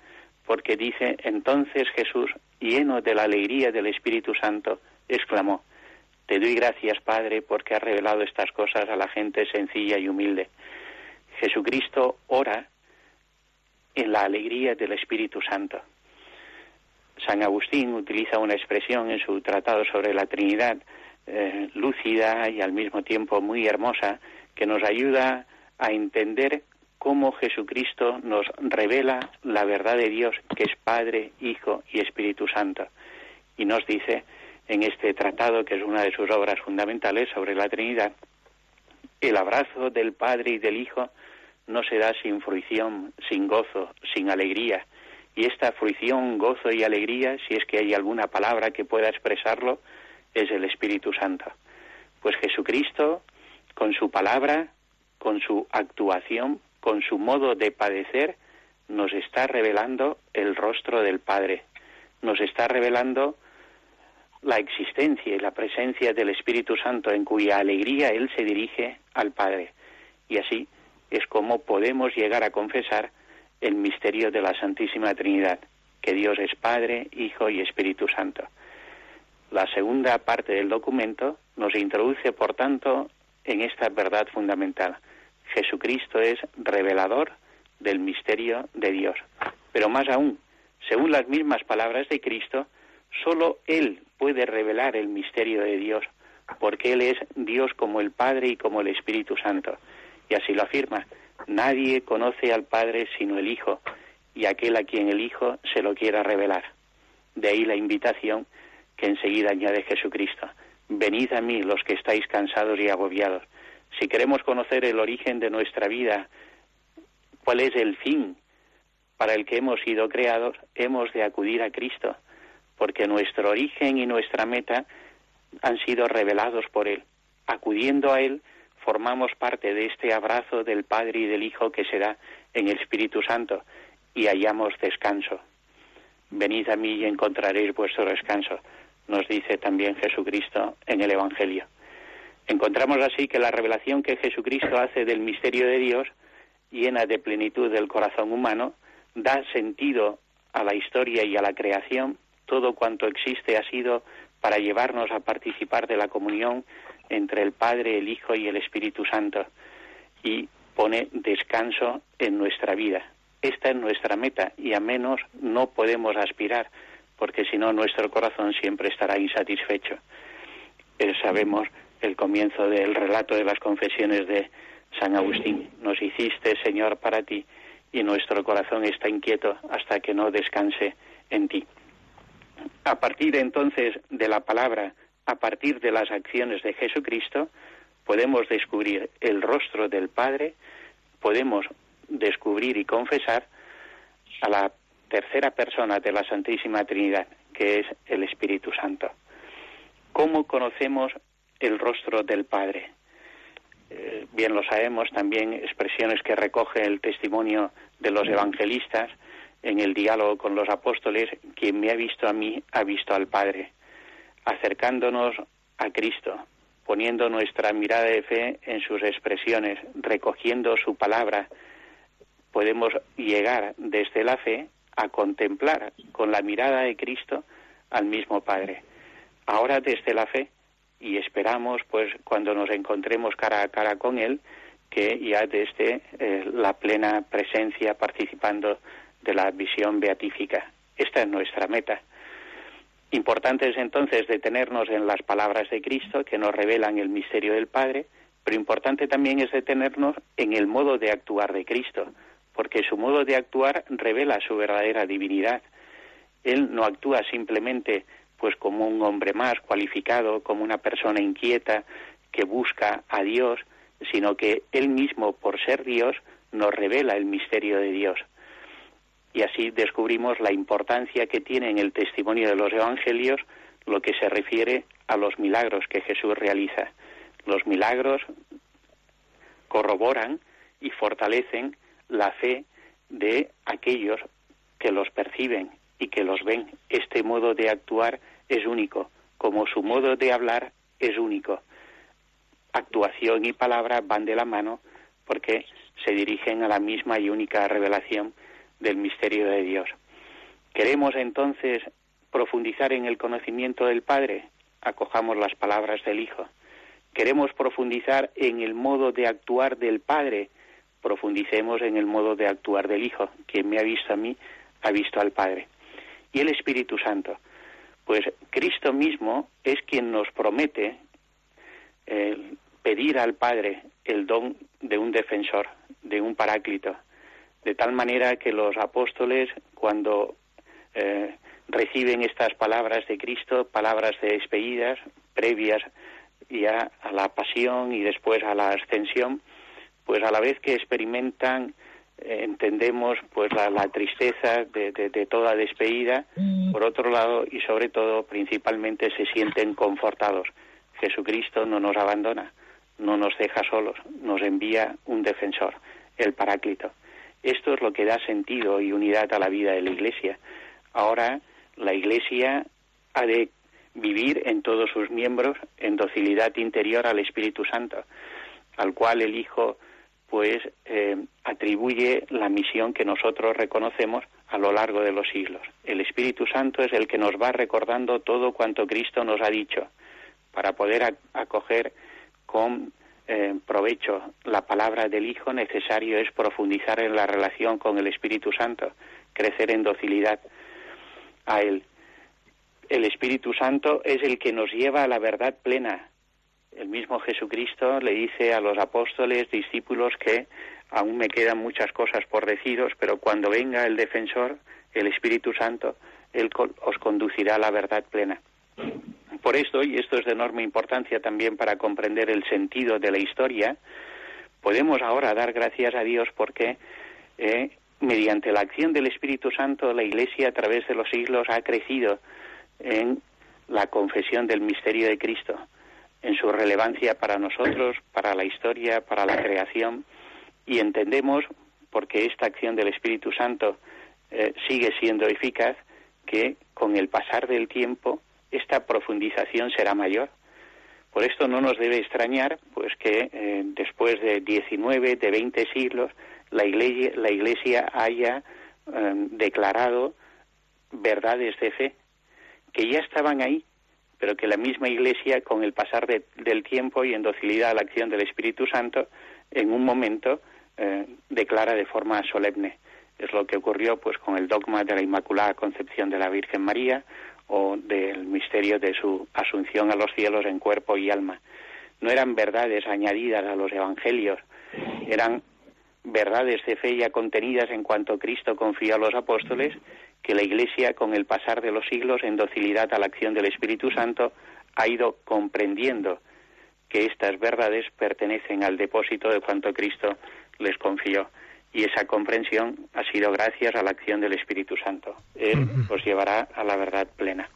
porque dice, entonces Jesús, lleno de la alegría del Espíritu Santo, exclamó, Te doy gracias, Padre, porque has revelado estas cosas a la gente sencilla y humilde. Jesucristo ora en la alegría del Espíritu Santo. San Agustín utiliza una expresión en su tratado sobre la Trinidad eh, lúcida y al mismo tiempo muy hermosa que nos ayuda a entender cómo Jesucristo nos revela la verdad de Dios, que es Padre, Hijo y Espíritu Santo. Y nos dice en este tratado, que es una de sus obras fundamentales sobre la Trinidad, el abrazo del Padre y del Hijo no se da sin fruición, sin gozo, sin alegría. Y esta fruición, gozo y alegría, si es que hay alguna palabra que pueda expresarlo, es el Espíritu Santo. Pues Jesucristo, con su palabra, con su actuación, con su modo de padecer, nos está revelando el rostro del Padre, nos está revelando la existencia y la presencia del Espíritu Santo en cuya alegría Él se dirige al Padre. Y así es como podemos llegar a confesar el misterio de la Santísima Trinidad, que Dios es Padre, Hijo y Espíritu Santo. La segunda parte del documento nos introduce, por tanto, en esta verdad fundamental. Jesucristo es revelador del misterio de Dios. Pero más aún, según las mismas palabras de Cristo, solo Él puede revelar el misterio de Dios, porque Él es Dios como el Padre y como el Espíritu Santo. Y así lo afirma. Nadie conoce al Padre sino el Hijo, y aquel a quien el Hijo se lo quiera revelar. De ahí la invitación que enseguida añade Jesucristo. Venid a mí los que estáis cansados y agobiados. Si queremos conocer el origen de nuestra vida, cuál es el fin para el que hemos sido creados, hemos de acudir a Cristo, porque nuestro origen y nuestra meta han sido revelados por Él. acudiendo a Él, formamos parte de este abrazo del Padre y del Hijo que se da en el Espíritu Santo y hallamos descanso. Venid a mí y encontraréis vuestro descanso, nos dice también Jesucristo en el Evangelio. Encontramos así que la revelación que Jesucristo hace del misterio de Dios, llena de plenitud del corazón humano, da sentido a la historia y a la creación. Todo cuanto existe ha sido para llevarnos a participar de la comunión entre el Padre, el Hijo y el Espíritu Santo y pone descanso en nuestra vida. Esta es nuestra meta y a menos no podemos aspirar porque si no nuestro corazón siempre estará insatisfecho. Eh, sabemos el comienzo del relato de las confesiones de San Agustín. Nos hiciste, Señor, para ti y nuestro corazón está inquieto hasta que no descanse en ti. A partir entonces de la palabra a partir de las acciones de Jesucristo, podemos descubrir el rostro del Padre, podemos descubrir y confesar a la tercera persona de la Santísima Trinidad, que es el Espíritu Santo. ¿Cómo conocemos el rostro del Padre? Eh, bien lo sabemos, también expresiones que recoge el testimonio de los evangelistas en el diálogo con los apóstoles, quien me ha visto a mí ha visto al Padre acercándonos a Cristo, poniendo nuestra mirada de fe en sus expresiones, recogiendo su palabra, podemos llegar desde la fe a contemplar con la mirada de Cristo al mismo Padre. Ahora desde la fe y esperamos pues cuando nos encontremos cara a cara con Él que ya desde eh, la plena presencia participando de la visión beatífica. Esta es nuestra meta. Importante es entonces detenernos en las palabras de Cristo que nos revelan el misterio del Padre, pero importante también es detenernos en el modo de actuar de Cristo, porque su modo de actuar revela su verdadera divinidad. Él no actúa simplemente pues como un hombre más cualificado, como una persona inquieta que busca a Dios, sino que él mismo por ser Dios nos revela el misterio de Dios y así descubrimos la importancia que tiene en el testimonio de los evangelios lo que se refiere a los milagros que Jesús realiza. Los milagros corroboran y fortalecen la fe de aquellos que los perciben y que los ven. Este modo de actuar es único, como su modo de hablar es único. Actuación y palabra van de la mano porque se dirigen a la misma y única revelación del misterio de Dios. ¿Queremos entonces profundizar en el conocimiento del Padre? Acojamos las palabras del Hijo. ¿Queremos profundizar en el modo de actuar del Padre? Profundicemos en el modo de actuar del Hijo. Quien me ha visto a mí, ha visto al Padre. Y el Espíritu Santo. Pues Cristo mismo es quien nos promete pedir al Padre el don de un defensor, de un paráclito, de tal manera que los apóstoles, cuando eh, reciben estas palabras de Cristo, palabras de despedidas, previas ya a la pasión y después a la ascensión, pues a la vez que experimentan, eh, entendemos pues la, tristeza de, de, toda despedida, mm. por otro lado y sobre todo principalmente se sienten confortados. Jesucristo no nos abandona, no nos deja solos, nos envía un defensor, el Paráclito. Esto es lo que da sentido y unidad a la vida de la Iglesia. Ahora la Iglesia ha de vivir en todos sus miembros en docilidad interior al Espíritu Santo, al cual el Hijo pues eh, atribuye la misión que nosotros reconocemos a lo largo de los siglos. El Espíritu Santo es el que nos va recordando todo cuanto Cristo nos ha dicho para poder acoger con eh, provecho la palabra del Hijo, necesario es profundizar en la relación con el Espíritu Santo, crecer en docilidad a Él. El Espíritu Santo es el que nos lleva a la verdad plena. El mismo Jesucristo le dice a los apóstoles, discípulos, que aún me quedan muchas cosas por deciros, pero cuando venga el defensor, el Espíritu Santo, Él os conducirá a la verdad plena. Por esto, y esto es de enorme importancia también para comprender el sentido de la historia, podemos ahora dar gracias a Dios porque eh, mediante la acción del Espíritu Santo la Iglesia a través de los siglos ha crecido en la confesión del misterio de Cristo, en su relevancia para nosotros, para la historia, para la creación, y entendemos, porque esta acción del Espíritu Santo eh, sigue siendo eficaz, que con el pasar del tiempo esta profundización será mayor. Por esto no nos debe extrañar pues que eh, después de 19, de 20 siglos, la Iglesia, la iglesia haya eh, declarado verdades de fe que ya estaban ahí, pero que la misma Iglesia, con el pasar del tiempo y en docilidad a la acción del Espíritu Santo, en un momento eh, declara de forma solemne. Es lo que ocurrió pues con el dogma de la Inmaculada Concepción de la Virgen María o del misterio de su asunción a los cielos en cuerpo y alma. No eran verdades añadidas a los evangelios, eran verdades de fe ya contenidas en cuanto Cristo confió a los apóstoles que la Iglesia, con el pasar de los siglos, en docilidad a la acción del Espíritu Santo, ha ido comprendiendo que estas verdades pertenecen al depósito de cuanto Cristo les confió. Y esa comprensión ha sido gracias a la acción del Espíritu Santo. Él los llevará a la verdad plena.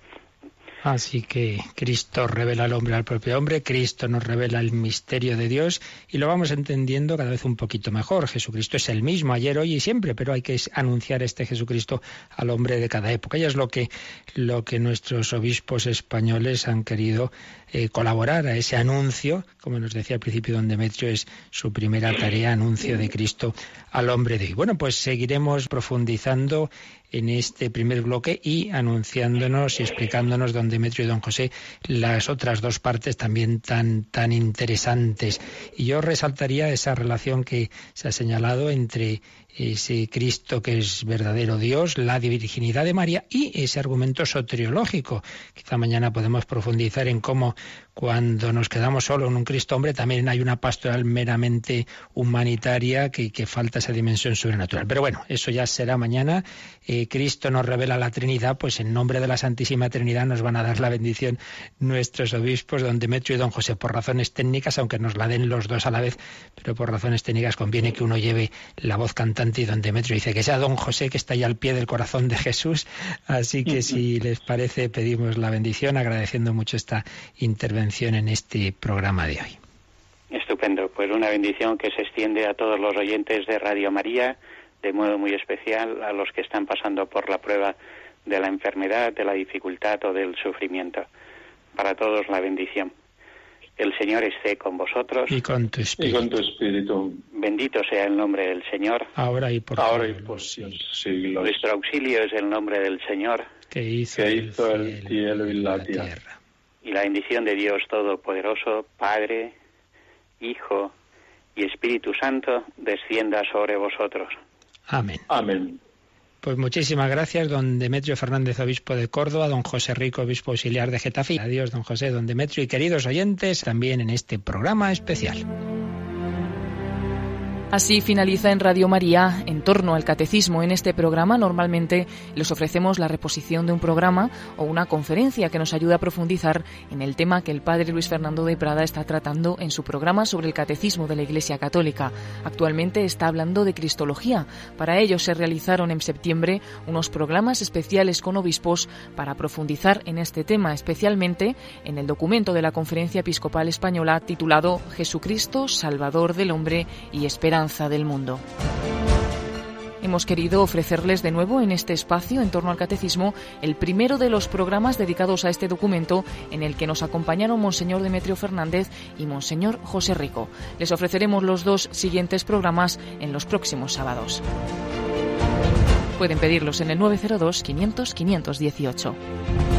Así que Cristo revela al hombre al propio hombre, Cristo nos revela el misterio de Dios y lo vamos entendiendo cada vez un poquito mejor. Jesucristo es el mismo ayer, hoy y siempre, pero hay que anunciar este Jesucristo al hombre de cada época. Y es lo que, lo que nuestros obispos españoles han querido eh, colaborar a ese anuncio, como nos decía al principio don Demetrio, es su primera tarea, anuncio de Cristo al hombre de hoy. Bueno, pues seguiremos profundizando en este primer bloque y anunciándonos y explicándonos don Demetrio y don José las otras dos partes también tan, tan interesantes. Y yo resaltaría esa relación que se ha señalado entre ese Cristo que es verdadero Dios, la virginidad de María y ese argumento soteriológico. Quizá mañana podemos profundizar en cómo cuando nos quedamos solo en un Cristo hombre también hay una pastoral meramente humanitaria que, falta esa dimensión sobrenatural. Pero bueno, eso ya será mañana. Eh, Cristo nos revela la Trinidad, pues en nombre de la Santísima Trinidad nos van a dar la bendición nuestros obispos, don Demetrio y don José, por razones técnicas, aunque nos la den los dos a la vez, pero por razones técnicas conviene que uno lleve la voz cantante y don Demetrio dice que sea don José que está ahí al pie del corazón de Jesús. Así que si les parece, pedimos la bendición agradeciendo mucho esta intervención en este programa de hoy. Estupendo, pues una bendición que se extiende a todos los oyentes de Radio María, de modo muy especial a los que están pasando por la prueba de la enfermedad, de la dificultad o del sufrimiento. Para todos la bendición. El Señor esté con vosotros. Y con tu espíritu. Bendito sea el nombre del Señor. Ahora y por, Ahora y por siglos. Nuestro auxilio es el nombre del Señor. Que hizo, el, cielo y la, tierra y la bendición de Dios Todopoderoso, Padre, Hijo y Espíritu Santo, descienda sobre vosotros. Amén. Amén. Pues muchísimas gracias, don Demetrio Fernández, obispo de Córdoba, don José Rico, obispo auxiliar de Getafe. Adiós, don José, don Demetrio y queridos oyentes, también en este programa especial. Así finaliza en Radio María en torno al catecismo. En este programa normalmente les ofrecemos la reposición de un programa o una conferencia que nos ayuda a profundizar en el tema que el padre Luis Fernando de Prada está tratando en su programa sobre el catecismo de la Iglesia Católica. Actualmente está hablando de Cristología. Para ello se realizaron en septiembre unos programas especiales con obispos para profundizar en este tema, especialmente en el documento de la Conferencia Episcopal Española titulado Jesucristo, Salvador del Hombre y Del mundo. Hemos querido ofrecerles de nuevo en este espacio en torno al catecismo el primero de los programas dedicados a este documento en el que nos acompañaron Monseñor Demetrio Fernández y Monseñor José Rico. Les ofreceremos los dos siguientes programas en los próximos sábados. Pueden pedirlos en el 902 500 518.